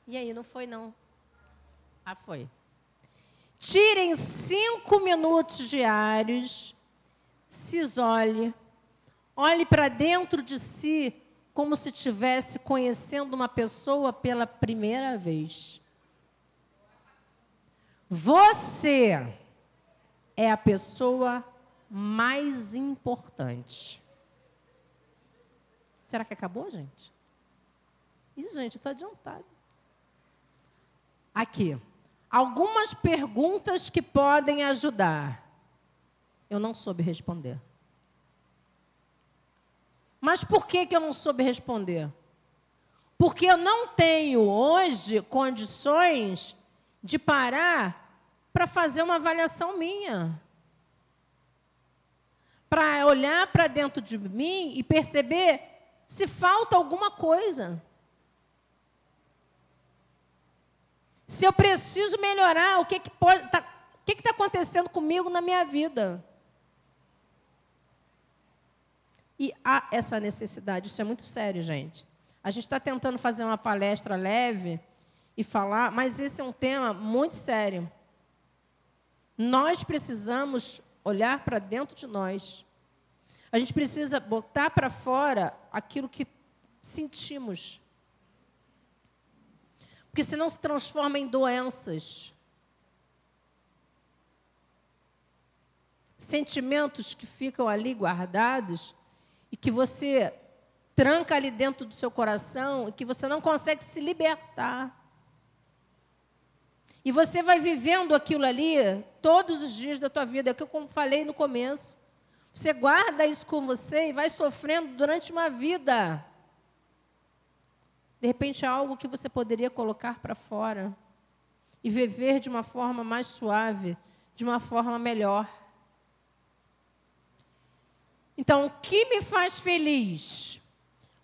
E aí, não foi não? Ah, foi. Tirem cinco minutos diários, se isole, olhe para dentro de si como se estivesse conhecendo uma pessoa pela primeira vez. Você é a pessoa mais importante. Será que acabou, gente? Isso, gente, estou adiantado. Aqui. Algumas perguntas que podem ajudar. Eu não soube responder. Mas por que, que eu não soube responder? Porque eu não tenho hoje condições de parar para fazer uma avaliação minha. Para olhar para dentro de mim e perceber se falta alguma coisa. Se eu preciso melhorar, o que que pode tá, o que está acontecendo comigo na minha vida? E há essa necessidade, isso é muito sério, gente. A gente está tentando fazer uma palestra leve e falar, mas esse é um tema muito sério. Nós precisamos olhar para dentro de nós. A gente precisa botar para fora aquilo que sentimos. Porque senão se transforma em doenças. Sentimentos que ficam ali guardados e que você tranca ali dentro do seu coração e que você não consegue se libertar. E você vai vivendo aquilo ali todos os dias da tua vida, é o que eu falei no começo. Você guarda isso com você e vai sofrendo durante uma vida. De repente, é algo que você poderia colocar para fora e viver de uma forma mais suave, de uma forma melhor. Então, o que me faz feliz?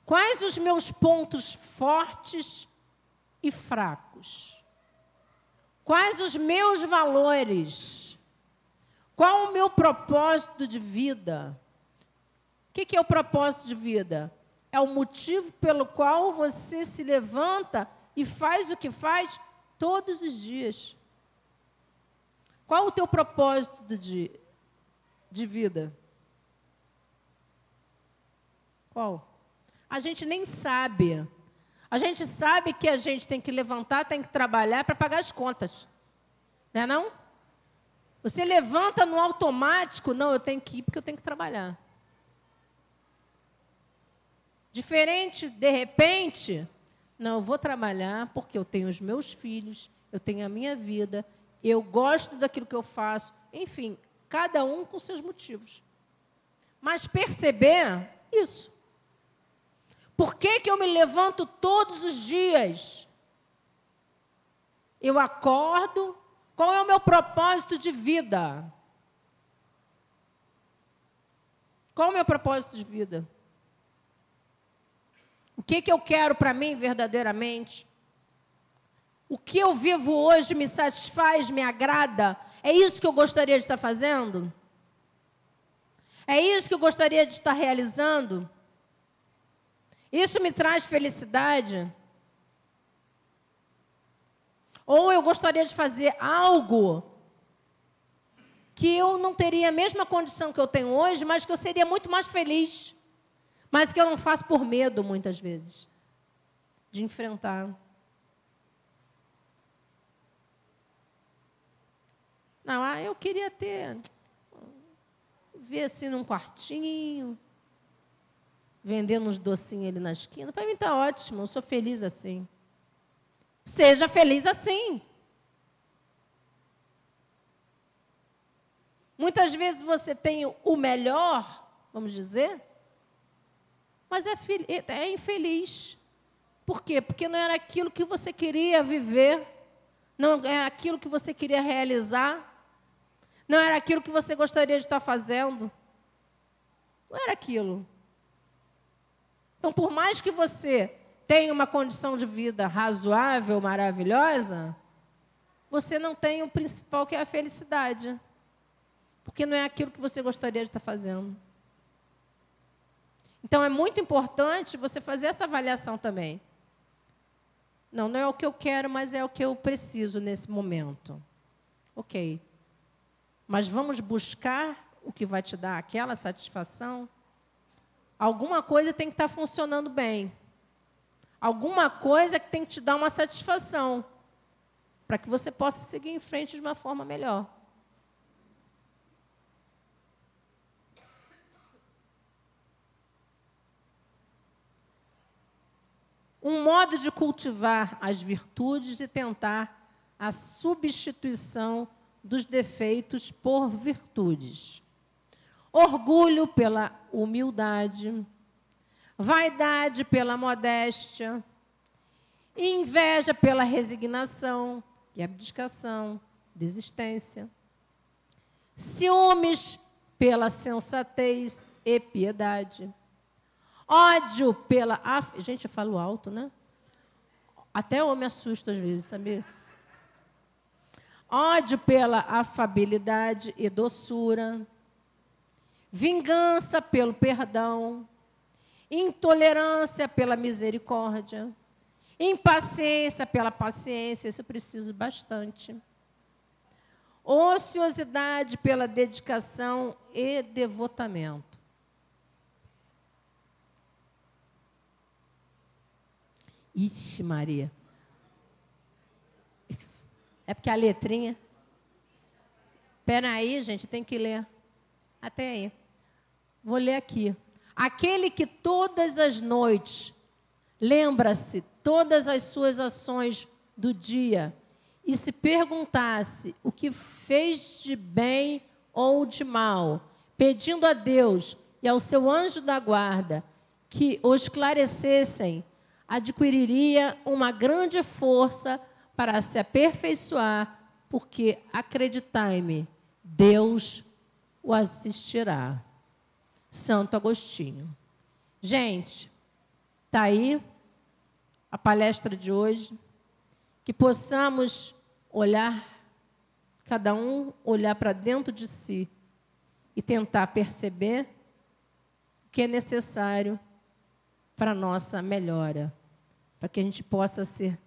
Quais os meus pontos fortes e fracos? Quais os meus valores? Qual o meu propósito de vida? O que é o propósito de vida? é o motivo pelo qual você se levanta e faz o que faz todos os dias. Qual o teu propósito de, de vida? Qual? A gente nem sabe. A gente sabe que a gente tem que levantar, tem que trabalhar para pagar as contas. Não é não? Você levanta no automático, não, eu tenho que ir porque eu tenho que trabalhar. Diferente, de repente, não, eu vou trabalhar porque eu tenho os meus filhos, eu tenho a minha vida, eu gosto daquilo que eu faço. Enfim, cada um com seus motivos. Mas perceber isso. Por que, que eu me levanto todos os dias? Eu acordo. Qual é o meu propósito de vida? Qual é o meu propósito de vida? O que, que eu quero para mim verdadeiramente? O que eu vivo hoje me satisfaz, me agrada? É isso que eu gostaria de estar fazendo? É isso que eu gostaria de estar realizando? Isso me traz felicidade? Ou eu gostaria de fazer algo que eu não teria a mesma condição que eu tenho hoje, mas que eu seria muito mais feliz. Mas que eu não faço por medo, muitas vezes, de enfrentar. Não, ah, eu queria ter. Ver assim num quartinho, vendendo uns docinhos ali na esquina. Para mim está ótimo, eu sou feliz assim. Seja feliz assim. Muitas vezes você tem o melhor, vamos dizer, mas é, é infeliz. Por quê? Porque não era aquilo que você queria viver, não era aquilo que você queria realizar, não era aquilo que você gostaria de estar fazendo. Não era aquilo. Então, por mais que você tenha uma condição de vida razoável, maravilhosa, você não tem o principal que é a felicidade. Porque não é aquilo que você gostaria de estar fazendo. Então é muito importante você fazer essa avaliação também. Não, não é o que eu quero, mas é o que eu preciso nesse momento. Ok. Mas vamos buscar o que vai te dar aquela satisfação Alguma coisa tem que estar funcionando bem. Alguma coisa que tem que te dar uma satisfação. Para que você possa seguir em frente de uma forma melhor. Um modo de cultivar as virtudes e tentar a substituição dos defeitos por virtudes orgulho pela humildade, vaidade pela modéstia, inveja pela resignação e abdicação, desistência, ciúmes pela sensatez e piedade, ódio pela. Gente, eu falo alto, né? Até eu me assusto às vezes, sabia? Ódio pela afabilidade e doçura vingança pelo perdão, intolerância pela misericórdia, impaciência pela paciência, isso eu preciso bastante. Ociosidade pela dedicação e devotamento. Ixi, Maria. É porque a letrinha. Peraí, gente, tem que ler. Até aí. Vou ler aqui. Aquele que todas as noites lembra-se todas as suas ações do dia e se perguntasse o que fez de bem ou de mal, pedindo a Deus e ao seu anjo da guarda que o esclarecessem, adquiriria uma grande força para se aperfeiçoar, porque acreditai-me, Deus o assistirá. Santo Agostinho. Gente, está aí a palestra de hoje. Que possamos olhar, cada um olhar para dentro de si e tentar perceber o que é necessário para a nossa melhora, para que a gente possa ser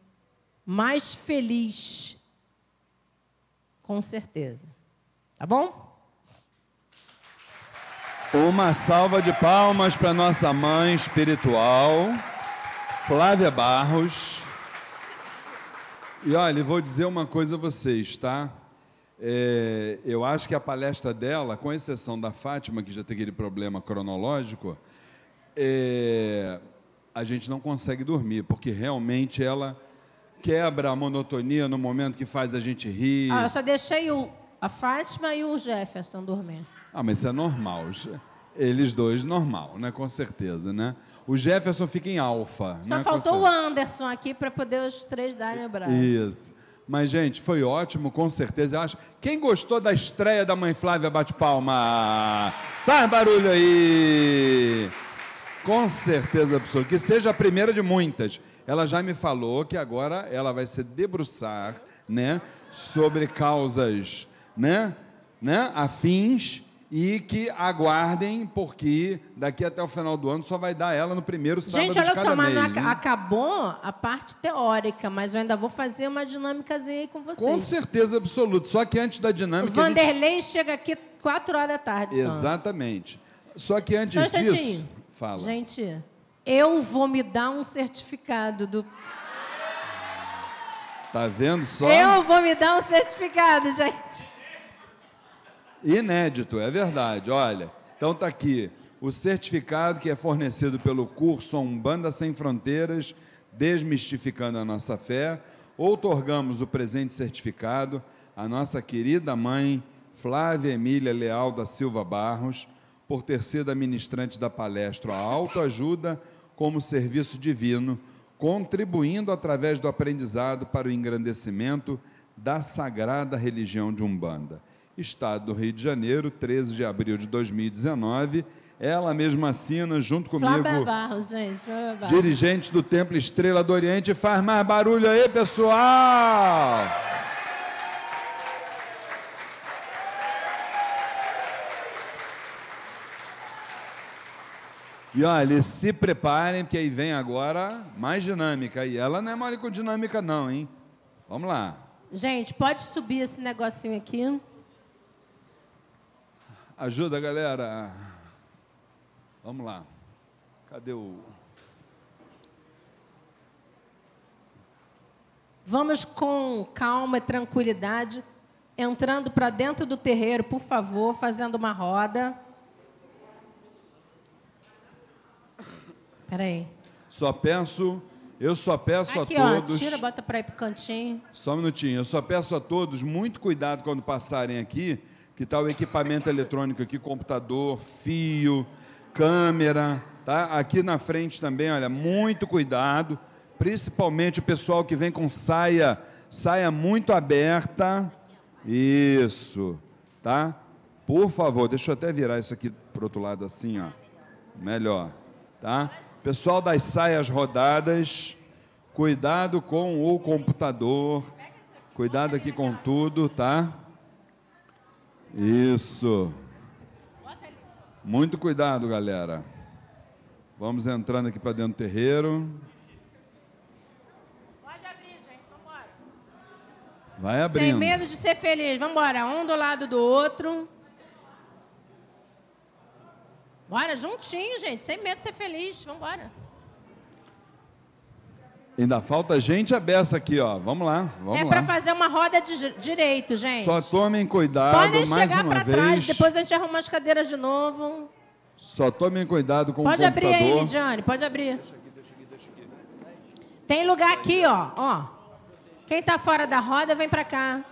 mais feliz, com certeza. Tá bom? Uma salva de palmas para nossa mãe espiritual, Flávia Barros. E olha, vou dizer uma coisa a vocês, tá? É, eu acho que a palestra dela, com exceção da Fátima, que já tem aquele problema cronológico, é, a gente não consegue dormir, porque realmente ela quebra a monotonia no momento que faz a gente rir. Ah, eu só deixei o, a Fátima e o Jefferson dormir. Ah, mas isso é normal. Eles dois, normal, né? Com certeza, né? O Jefferson fica em alfa. Só né? faltou o Anderson aqui para poder os três darem o braço. Isso. Mas, gente, foi ótimo, com certeza. Eu acho. Quem gostou da estreia da mãe Flávia, bate palma. Faz barulho aí. Com certeza absoluta. Que seja a primeira de muitas. Ela já me falou que agora ela vai se debruçar, né, sobre causas, né, né, afins e que aguardem, porque daqui até o final do ano só vai dar ela no primeiro sábado Gente, olha de cada só, mas mês. hein? acabou a parte teórica, mas eu ainda vou fazer uma dinâmicazinha aí com vocês. Com certeza absoluta. Só que antes da O dinâmica. gente- Vanderlei chega aqui 4 horas da tarde. só. Exatamente. Só que antes Só um disso. Fala. Gente, eu vou me dar um certificado do. Tá vendo só? Eu vou me dar um certificado, gente. Inédito, é verdade. Olha, então tá aqui o certificado que é fornecido pelo curso Umbanda Sem Fronteiras, Desmistificando a Nossa Fé. Outorgamos o presente certificado à nossa querida mãe Flávia Emília Leal da Silva Barros, por ter sido ministrante da palestra Autoajuda como Serviço Divino, contribuindo através do aprendizado para o engrandecimento da sagrada religião de Umbanda. Estado do Rio de Janeiro, 13 de abril de 2019. Ela mesma assina, junto comigo, Flávia Barros, gente. Flávia Barros. dirigente do Templo Estrela do Oriente. Faz mais barulho aí, pessoal! E olha, se preparem, porque aí vem agora mais dinâmica. E ela não é mole com dinâmica, não, hein? Vamos lá. Gente, pode subir esse negocinho aqui. Ajuda, galera. Vamos lá. Cadê o. Vamos com calma e tranquilidade, entrando para dentro do terreiro, por favor, fazendo uma roda. Peraí. Só peço, eu só peço Aqui, a ó, todos. tira, bota para ir pro cantinho. Só um minutinho. Eu só peço a todos muito cuidado quando passarem aqui, que está o equipamento eletrônico aqui, computador, fio, câmera, tá? Aqui na frente também, olha, muito cuidado, principalmente o pessoal que vem com saia, saia muito aberta. Isso, tá? Por favor, deixa eu até virar isso aqui pro outro lado assim, ó. Melhor, tá? Pessoal das saias rodadas, cuidado com o computador, cuidado aqui com tudo, tá? Isso. Muito cuidado, galera. Vamos entrando aqui para dentro do terreiro. Pode abrir, gente, vambora. Vai Sem abrindo. medo de ser feliz. Vambora, um do lado do outro. Bora, juntinho, gente, sem medo de ser feliz. Vambora. Ainda falta gente a beça aqui, ó. Vamos lá, vamos é lá. para fazer uma roda de direito, gente. Só tomem cuidado Podem mais chegar uma para vez. trás, depois a gente arruma as cadeiras de novo. Só tomem cuidado com Pode o abrir aí, computador. Lidiane, pode abrir. Tem lugar aqui, ó, ó. Quem tá fora da roda, vem para cá.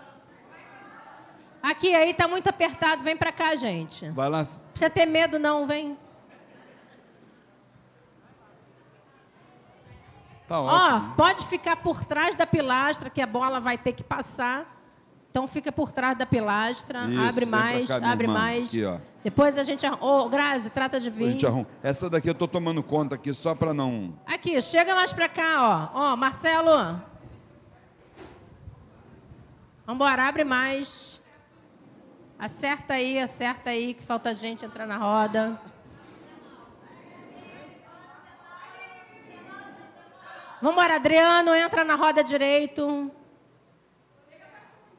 Aqui, aí tá muito apertado, vem para cá, gente. Vai lá. Não precisa ter medo, não, vem. Tá Ó, ótimo. pode ficar por trás da pilastra, que a bola vai ter que passar. Então fica por trás da pilastra, Isso, abre mais, cá, abre irmã. mais. Aqui, ó. Depois a gente. arru- Ô, Grazi, trata de vir. arruma. Essa daqui eu tô tomando conta aqui só para não. Aqui, chega mais pra cá, ó. Ó, Marcelo. Vambora, abre mais. Acerta aí, acerta aí, que falta gente entrar na roda. Vambora, Adriano, entra na roda direito.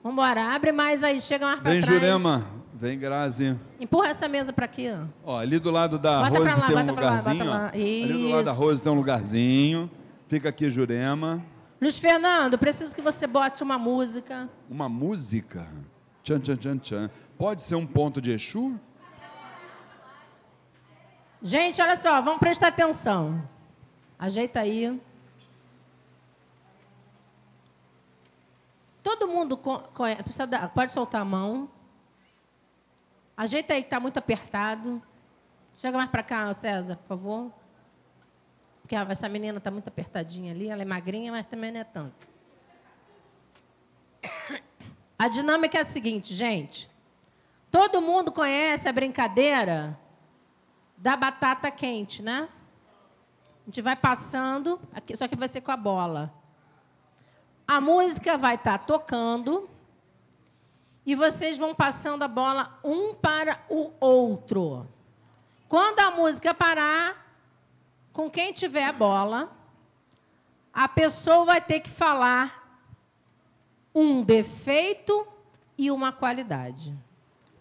Vambora, abre mais aí, chega mais Vem, trás. Jurema. Vem, Grazi. Empurra essa mesa pra aqui, ó. Ó, ali do lado da Bota Rose lá, tem um lugarzinho. lá. Ali do lado da. Rose tem um lugarzinho. Fica aqui, Jurema. Luiz Fernando, preciso que você bote uma música. Uma música. Tchan, tchan, tchan, tchan. Pode ser um ponto de Exu? Gente, olha só, vamos prestar atenção. Ajeita aí. Todo mundo co- conhe- precisa dar- pode soltar a mão. Ajeita aí que está muito apertado. Chega mais para cá, César, por favor. Porque essa menina está muito apertadinha ali. Ela é magrinha, mas também não é tanto. A dinâmica é a seguinte, gente. Todo mundo conhece a brincadeira da batata quente, né? A gente vai passando, aqui, só que vai ser com a bola. A música vai estar tocando e vocês vão passando a bola um para o outro. Quando a música parar, com quem tiver a bola, a pessoa vai ter que falar um defeito e uma qualidade.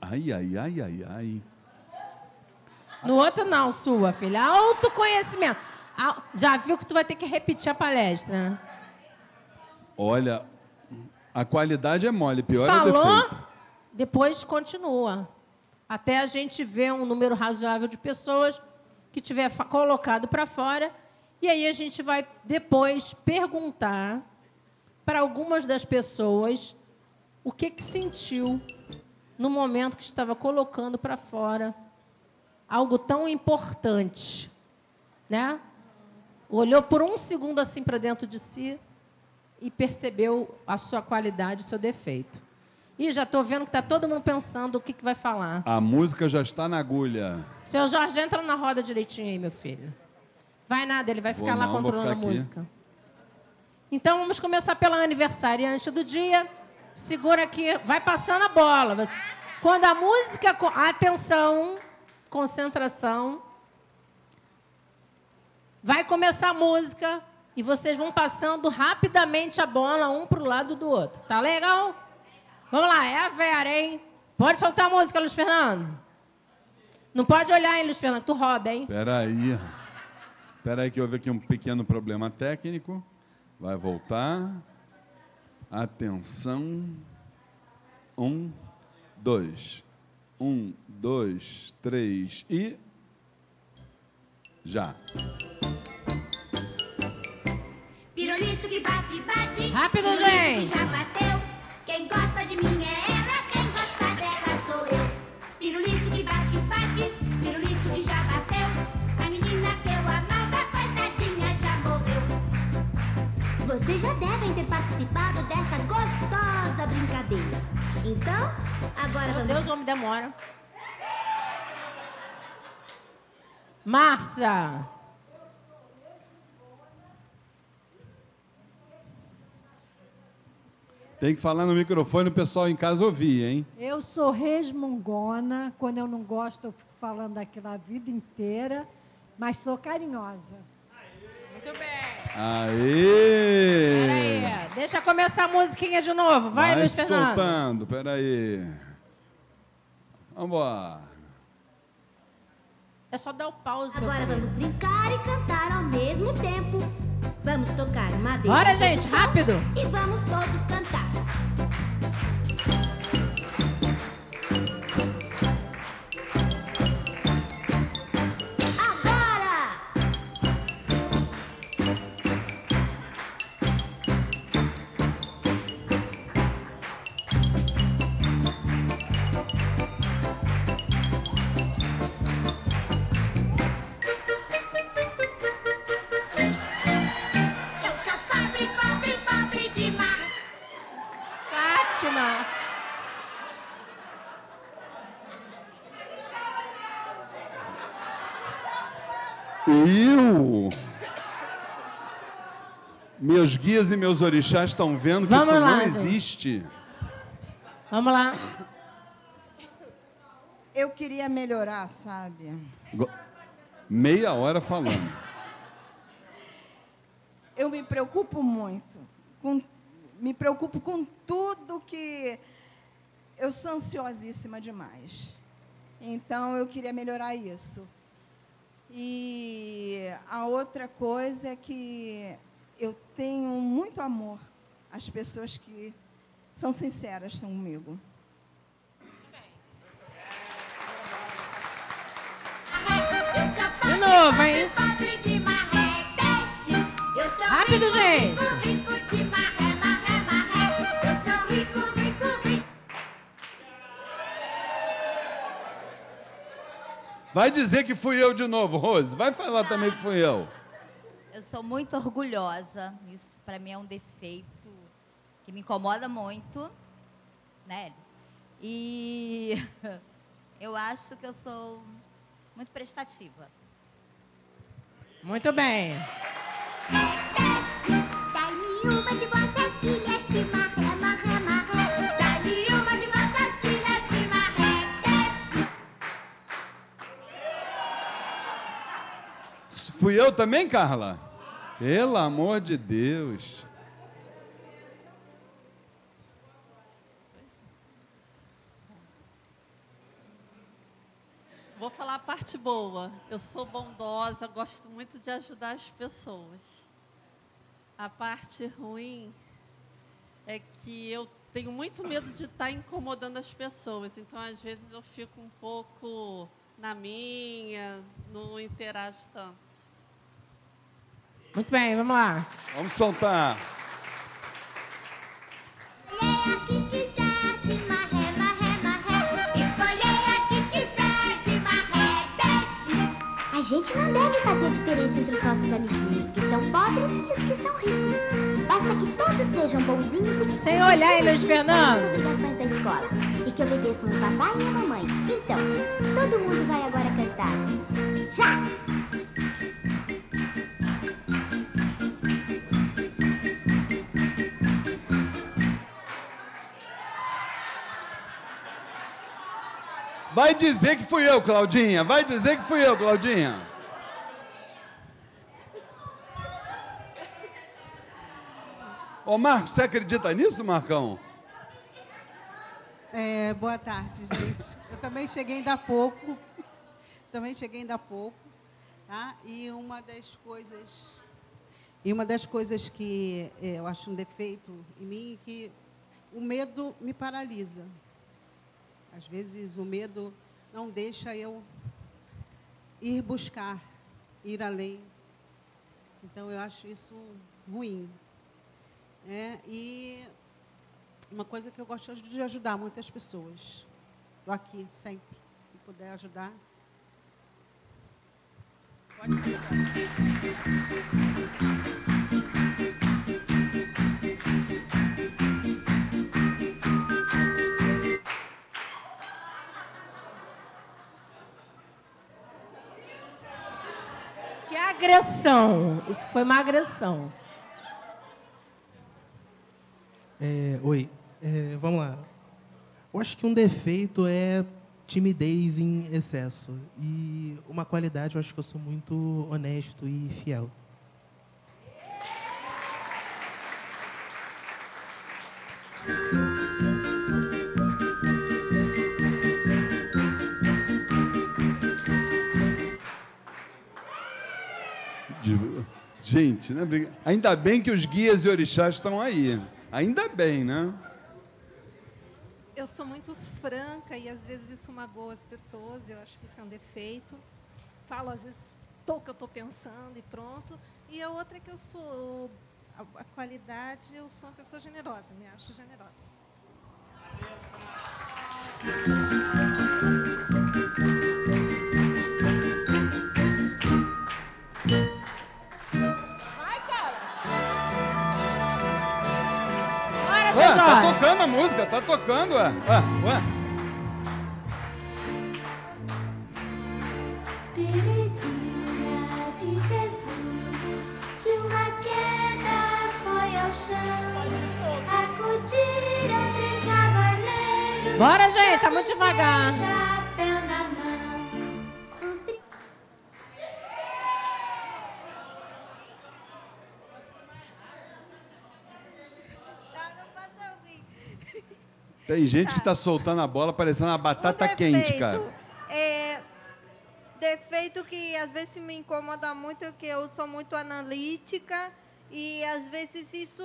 Ai, ai, ai, ai, ai. No outro não, sua filha. Autoconhecimento. Ah, Já viu que tu vai ter que repetir a palestra, né? Olha, a qualidade é mole, pior é o Falou, defeito. depois continua. Até a gente ver um número razoável de pessoas que tiver colocado para fora. E aí a gente vai depois perguntar para algumas das pessoas o que, que sentiu no momento que estava colocando para fora algo tão importante, né? Olhou por um segundo assim para dentro de si e percebeu a sua qualidade, o seu defeito. E já estou vendo que está todo mundo pensando o que, que vai falar. A música já está na agulha. Seu Jorge, entra na roda direitinho aí, meu filho. Vai nada, ele vai ficar Vou lá não, controlando ficar a aqui. música. Então vamos começar pela aniversariante do dia. Segura aqui, vai passando a bola. Quando a música. Atenção, concentração. Vai começar a música e vocês vão passando rapidamente a bola um para o lado do outro. Tá legal? Vamos lá, é a Vera, hein? Pode soltar a música, Luiz Fernando. Não pode olhar, hein, Luiz Fernando? Tu rouba, hein? Peraí. Peraí que houve aqui um pequeno problema técnico. Vai voltar. Atenção. Um, dois. Um, dois, três e. Já. Pirulito que bate, bate. Rápido, Pirulito gente. que já bateu. Quem gosta de mim é ela, quem gosta dela sou eu. Pirulito que bate, bate. Pirulito que já bateu. A menina que eu amava, coitadinha, já morreu. Vocês já devem ter participado desta gostosa brincadeira. Então, agora Meu vamos Deus, o homem demora. Márcia. Tem que falar no microfone o pessoal em casa ouvir, hein? Eu sou resmungona, quando eu não gosto eu fico falando aquilo a vida inteira, mas sou carinhosa. Muito bem. Aê! Peraí, deixa começar a musiquinha de novo. Vai, Vai Luiz Fernando. soltando, peraí. Vambora. É só dar o pause. Agora vamos brincar e cantar ao mesmo tempo. Vamos tocar uma vez. Bora, gente, rápido. E vamos todos cantar. Meus guias e meus orixás estão vendo que Vamos isso lá, não gente. existe. Vamos lá. Eu queria melhorar, sabe? Go- Meia hora falando. Eu me preocupo muito. Com, me preocupo com tudo que. Eu sou ansiosíssima demais. Então, eu queria melhorar isso. E a outra coisa é que eu tenho muito amor às pessoas que são sinceras comigo. De novo, hein? Rápido, gente. Vai dizer que fui eu de novo, Rose. Vai falar também que fui eu. Eu sou muito orgulhosa. Isso para mim é um defeito que me incomoda muito, né? E eu acho que eu sou muito prestativa. Muito bem. Fui eu também, Carla? Pelo amor de Deus. Vou falar a parte boa. Eu sou bondosa, gosto muito de ajudar as pessoas. A parte ruim é que eu tenho muito medo de estar incomodando as pessoas. Então, às vezes, eu fico um pouco na minha, não interajo tanto. Muito bem, vamos lá. Vamos soltar. A que quiser de maré, desce. A gente não deve fazer diferença entre os nossos amiguinhos que são pobres e os que são ricos. Basta que todos sejam bonzinhos e que Sem olhar, Luiz Fernando. as obrigações da escola. E que obedeçam o papai e a mamãe. Então, todo mundo vai agora cantar. Já! Vai dizer que fui eu, Claudinha. Vai dizer que fui eu, Claudinha. Ô, Marcos, você acredita nisso, Marcão? É, boa tarde, gente. Eu também cheguei ainda há pouco. Também cheguei ainda há pouco. Tá? E uma das coisas. E uma das coisas que é, eu acho um defeito em mim é que o medo me paralisa. Às vezes o medo não deixa eu ir buscar, ir além. Então eu acho isso ruim. É, e uma coisa que eu gosto de ajudar muitas pessoas. Estou aqui sempre. Se puder ajudar. Que agressão. Isso foi uma agressão. É, oi, É, vamos lá. Eu acho que um defeito é timidez em excesso. E uma qualidade, eu acho que eu sou muito honesto e fiel. Gente, né? ainda bem que os guias e orixás estão aí. Ainda bem, né? Eu sou muito franca e às vezes isso magoa as pessoas, eu acho que isso é um defeito. Falo às vezes tô que eu estou pensando e pronto. E a outra é que eu sou a, qualidade, eu sou uma pessoa generosa, me acho generosa. Ué, tá Jorge. tocando a música, tá tocando, ué. Ué, ué. Terezinha de Jesus, de uma queda foi ao chão. Acudiram três cavaleiros. Bora, gente, tá muito devagar. Tem gente que tá soltando a bola parecendo uma batata quente, cara. É, defeito que às vezes me incomoda muito é que eu sou muito analítica e às vezes isso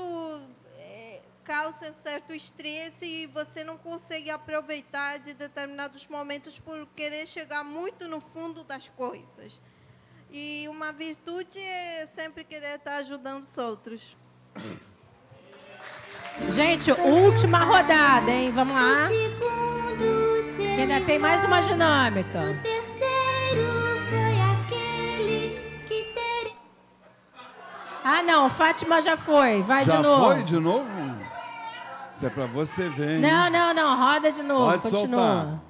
é, causa certo estresse e você não consegue aproveitar de determinados momentos por querer chegar muito no fundo das coisas. E uma virtude é sempre querer estar ajudando os outros. Gente, última rodada, hein? Vamos lá. Que ainda tem mais uma dinâmica. terceiro foi aquele que ter... Ah, não, Fátima já foi. Vai Já de novo. foi de novo? Isso é pra você ver, hein? Não, não, não. Roda de novo. Pode Continua. soltar.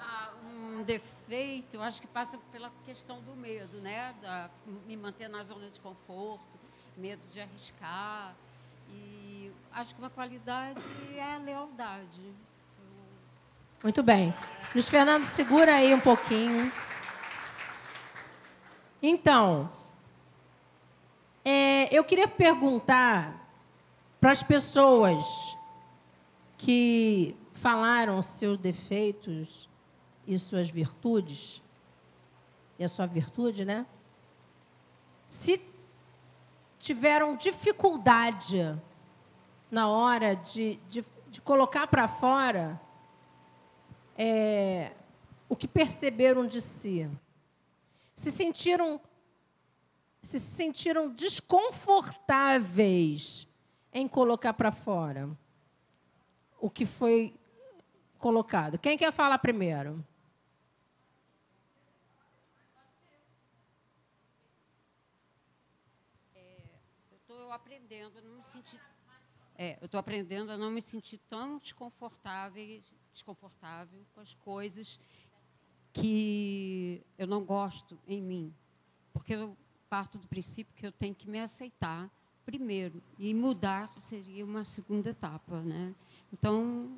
Ah, um defeito, eu acho que passa pela questão do medo, né? Da, me manter na zona de conforto, medo de arriscar. E acho que uma qualidade é a lealdade. Muito bem. Luiz Fernando, segura aí um pouquinho. Então, é, eu queria perguntar para as pessoas que falaram seus defeitos e suas virtudes, e a sua virtude, né? Se tiveram dificuldade na hora de, de, de colocar para fora é, o que perceberam de si, se sentiram se sentiram desconfortáveis em colocar para fora o que foi colocado. Quem quer falar primeiro? Eu estou aprendendo a não me sentir. É, eu estou aprendendo a não me sentir tão desconfortável, desconfortável com as coisas que eu não gosto em mim. Porque eu parto do princípio que eu tenho que me aceitar primeiro e mudar seria uma segunda etapa, né? Então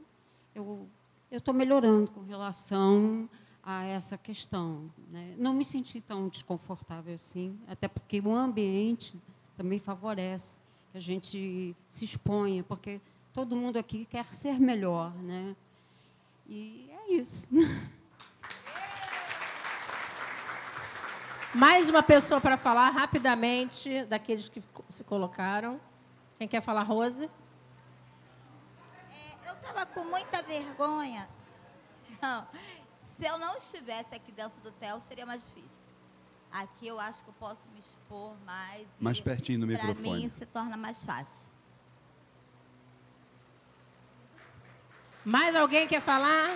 eu estou melhorando com relação a essa questão, né? Não me senti tão desconfortável assim, até porque o ambiente também favorece que a gente se exponha, porque todo mundo aqui quer ser melhor, né? E é isso. Mais uma pessoa para falar rapidamente daqueles que se colocaram. Quem quer falar, Rose? Eu estava com muita vergonha. Não, se eu não estivesse aqui dentro do TEL, seria mais difícil. Aqui eu acho que eu posso me expor mais. Mais pertinho do Para microfone. mim se torna mais fácil. Mais alguém quer falar?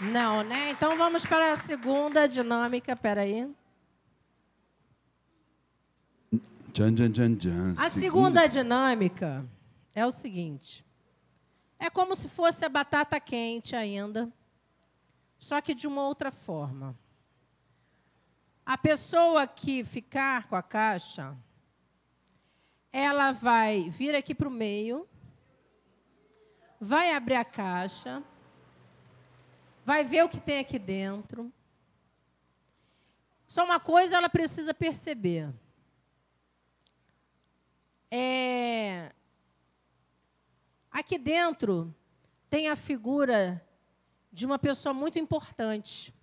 Não, né? Então vamos para a segunda dinâmica. Peraí. Tchan, tchan, tchan, tchan. A segunda dinâmica é o seguinte: é como se fosse a batata quente ainda, só que de uma outra forma. A pessoa que ficar com a caixa, ela vai vir aqui para o meio, vai abrir a caixa, vai ver o que tem aqui dentro. Só uma coisa ela precisa perceber. É, aqui dentro tem a figura de uma pessoa muito importante.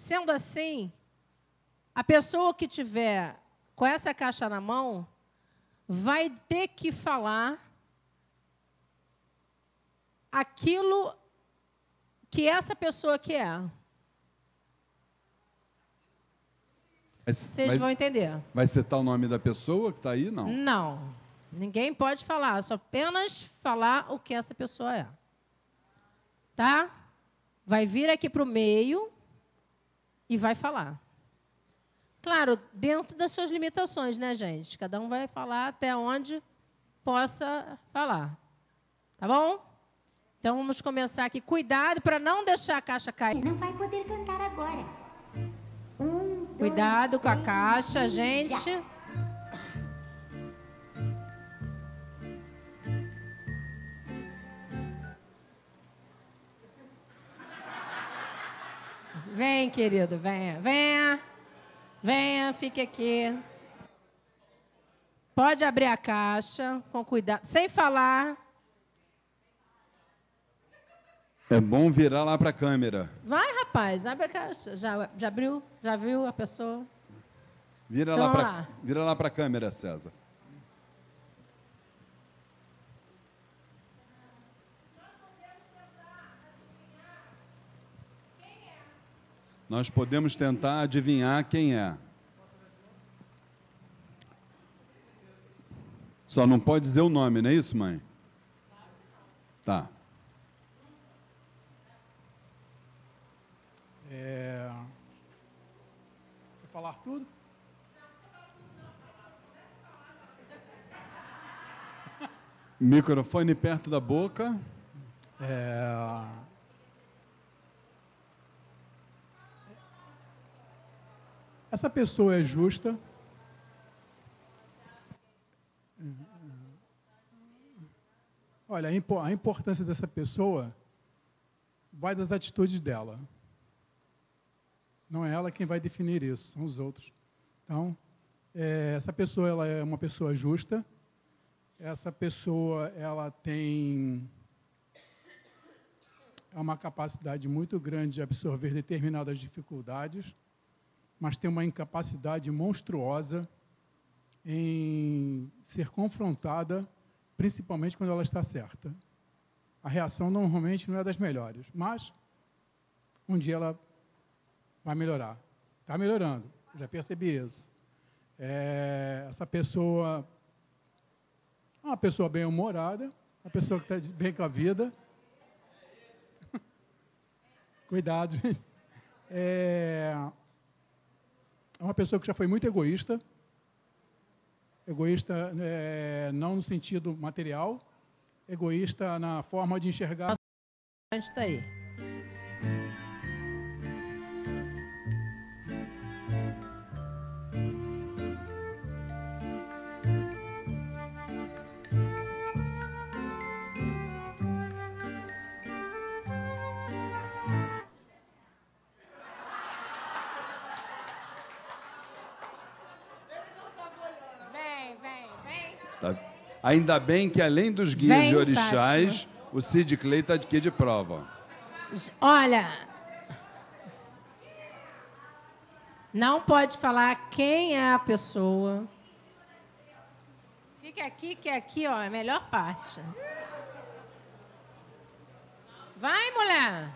Sendo assim, a pessoa que tiver com essa caixa na mão vai ter que falar aquilo que essa pessoa que é. Vocês vão entender. Vai citar o nome da pessoa que está aí? Não. Não. Ninguém pode falar, só apenas falar o que essa pessoa é. Tá? Vai vir aqui para o meio e vai falar. Claro, dentro das suas limitações, né, gente? Cada um vai falar até onde possa falar. Tá bom? Então vamos começar aqui. Cuidado para não deixar a caixa cair. Não vai poder cantar agora. Um, dois, Cuidado com a caixa, gente. já. Vem, querido, venha. Venha. Venha, fique aqui. Pode abrir a caixa com cuidado, sem falar. É bom virar lá para a câmera. Vai, rapaz, abre a caixa. Já, já abriu? Já viu a pessoa? Vira Então, lá para a câmera, César. Nós podemos tentar adivinhar quem é. Só não pode dizer o nome, não é isso, mãe? Tá. É... Quer falar tudo? Microfone perto da boca. É... Essa pessoa é justa. Olha, a, impo- a importância dessa pessoa vai das atitudes dela. Não é ela quem vai definir isso, são os outros. Então, é, essa pessoa ela é uma pessoa justa. Essa pessoa ela tem uma capacidade muito grande de absorver determinadas dificuldades, mas tem uma incapacidade monstruosa em ser confrontada, principalmente quando ela está certa. A reação normalmente não é das melhores, mas um dia ela vai melhorar. Está melhorando, já percebi isso. É, essa pessoa é uma pessoa bem-humorada, uma pessoa que está bem com a vida. Cuidado, gente. É, é uma pessoa que já foi muito egoísta. Egoísta é, não no sentido material, egoísta na forma de enxergar. Está aí. Ainda bem que, além dos guias Vem, e orixás, o Sid Clay está aqui de prova. Olha, não pode falar quem é a pessoa. Fica aqui, que aqui, ó, é a melhor parte. Vai, mulher.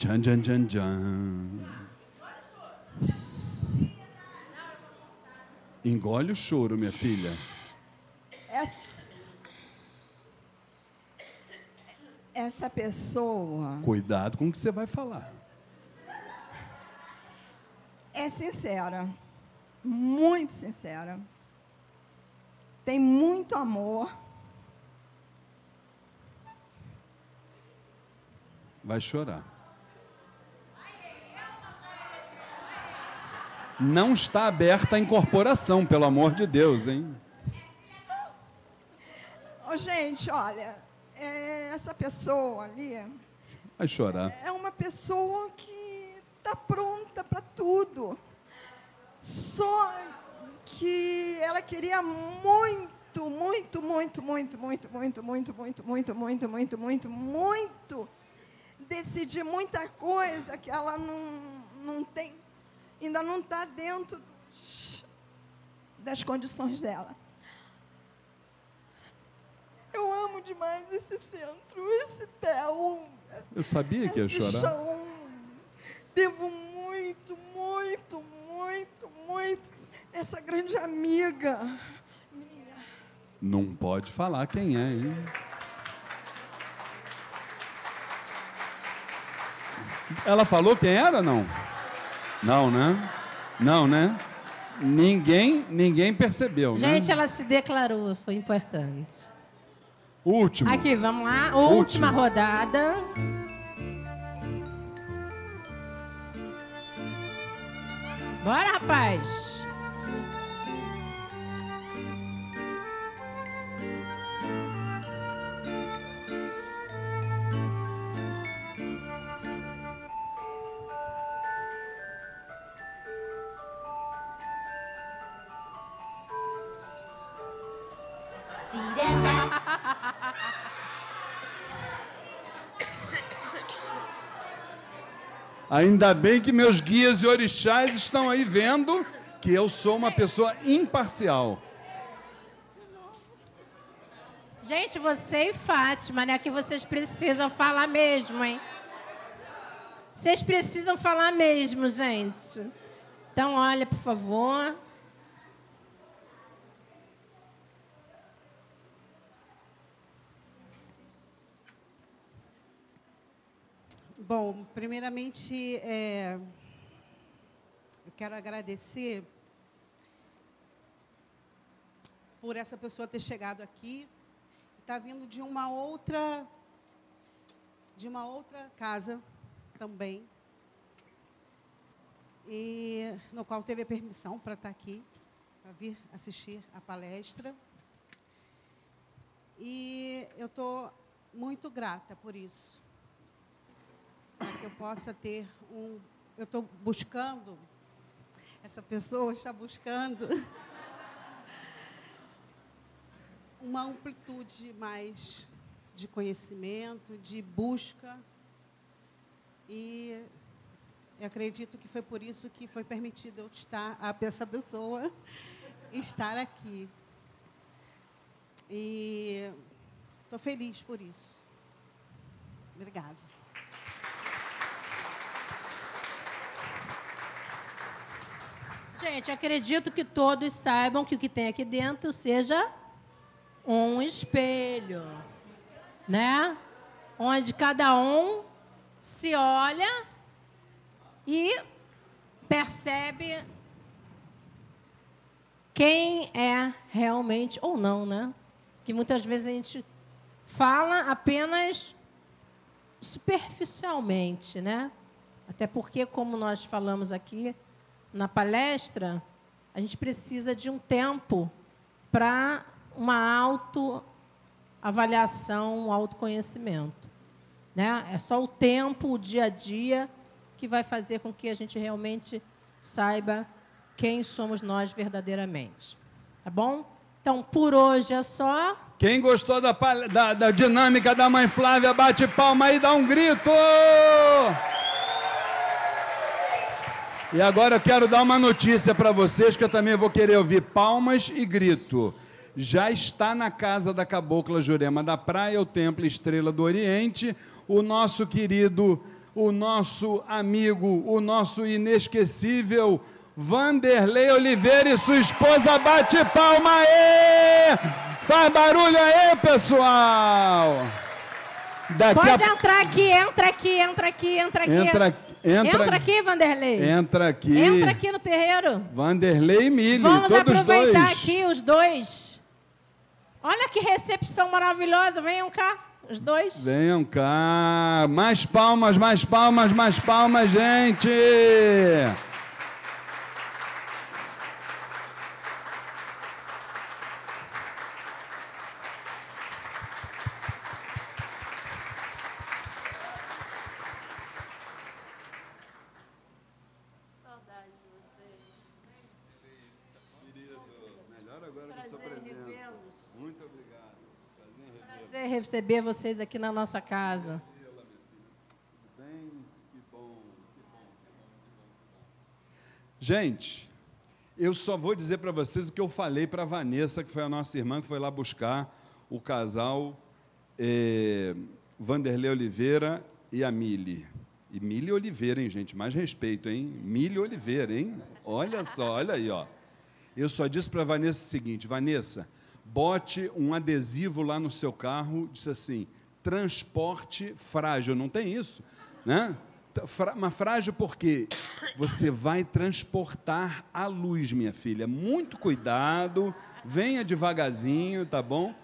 Tchan, tchan, tchan, tchan. Engole o choro, minha filha. Essa, essa pessoa Cuidado com o que você vai falar. é sincera, muito sincera. Tem muito amor. Vai chorar. Não está aberta a incorporação, pelo amor de Deus, hein? Ô, gente, olha, é, essa pessoa ali Vai chorar. é uma pessoa que está pronta para tudo. Só que ela queria muito, muito, muito, muito, muito, muito, muito, muito, muito, muito, muito, muito, muito decidir muita coisa que ela não, não tem, ainda não está dentro das condições dela. Eu amo demais esse centro, esse TEL. Eu sabia que ia chorar. chão. Devo muito, muito, muito, muito. Essa grande amiga. Não pode falar quem é, hein? Ela falou quem era, não? Não, né? Não, né? Ninguém, ninguém percebeu, Gente, né? ela se declarou, foi importante. Último. Aqui, vamos lá. Último. Última rodada. Bora, rapaz. Ainda bem que meus guias e orixás estão aí vendo que eu sou uma pessoa imparcial. Gente, você e Fátima, né? Que vocês precisam falar mesmo, hein? Vocês precisam falar mesmo, gente. Então, olha, por favor. Bom, primeiramente, é, eu quero agradecer por essa pessoa ter chegado aqui. Está vindo de uma outra, de uma outra casa também, e no qual teve a permissão para estar aqui, para vir assistir a palestra. E eu estou muito grata por isso. Para que eu possa ter um. Eu estou buscando, essa pessoa está buscando uma amplitude mais de conhecimento, de busca. E eu acredito que foi por isso que foi permitido eu estar, a essa pessoa estar aqui. E estou feliz por isso. Obrigada. Gente, acredito que todos saibam que o que tem aqui dentro seja um espelho, né? Onde cada um se olha e percebe quem é realmente ou não, né? Que muitas vezes a gente fala apenas superficialmente, né? Até porque, como nós falamos aqui na palestra, a gente precisa de um tempo para uma autoavaliação, um autoconhecimento. Né? É só o tempo, o dia a dia, que vai fazer com que a gente realmente saiba quem somos nós verdadeiramente. Tá bom? Então, por hoje é só. Quem gostou da, da- da dinâmica da mãe Flávia, bate palma e dá um grito! E agora eu quero dar uma notícia para vocês que eu também vou querer ouvir palmas e grito. Já está na casa da Cabocla Jurema da Praia, o Templo Estrela do Oriente, o nosso querido, o nosso amigo, o nosso inesquecível Vanderlei Oliveira e sua esposa. Bate palma aí! Faz barulho aí, pessoal! Daqui Pode a... entrar aqui, entra aqui, entra aqui, entra aqui. Entra- entra- Entra aqui, Vanderlei. Entra aqui. Entra aqui no terreiro. Vanderlei e Mili, Vamos todos aproveitar dois. aqui os dois. Olha que recepção maravilhosa. Venham cá, os dois. Venham cá. Mais palmas, mais palmas, mais palmas, gente. Melhor agora com a sua presença. Muito obrigado. Prazer receber vocês aqui na nossa casa. Gente, eu só vou dizer para vocês o que eu falei para a Vanessa, que foi a nossa irmã que foi lá buscar o casal eh, Vanderlei Oliveira e a Mili. E Mili Oliveira, hein, gente? Mais respeito, hein? Mili Oliveira, hein? Olha só, olha aí, ó. Eu só disse para a Vanessa o seguinte: Vanessa, bote um adesivo lá no seu carro, disse assim: transporte frágil. Não tem isso, né? Mas frágil porque você vai transportar a luz, minha filha. Muito cuidado, venha devagarzinho, tá bom?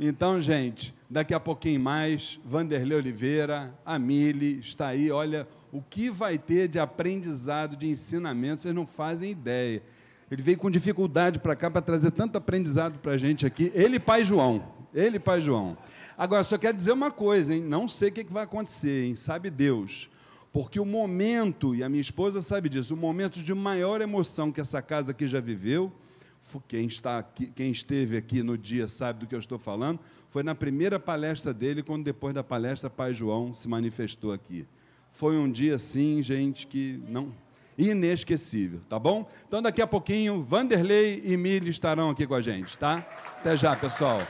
Então, gente, daqui a pouquinho mais, Vanderlei Oliveira, a Mili, está aí. Olha, o que vai ter de aprendizado, de ensinamento, vocês não fazem ideia. Ele veio com dificuldade para cá para trazer tanto aprendizado para a gente aqui. Ele pai João. Ele pai João. Agora, só quero dizer uma coisa, hein? Não sei o que vai acontecer, hein? Sabe Deus. Porque o momento, e a minha esposa sabe disso, o momento de maior emoção que essa casa aqui já viveu, quem, está aqui, quem esteve aqui no dia sabe do que eu estou falando, foi na primeira palestra dele, quando depois da palestra, pai João se manifestou aqui. Foi um dia, assim, gente, que não. Inesquecível, tá bom? Então, daqui a pouquinho, Vanderlei e Mili estarão aqui com a gente, tá? Até já, pessoal.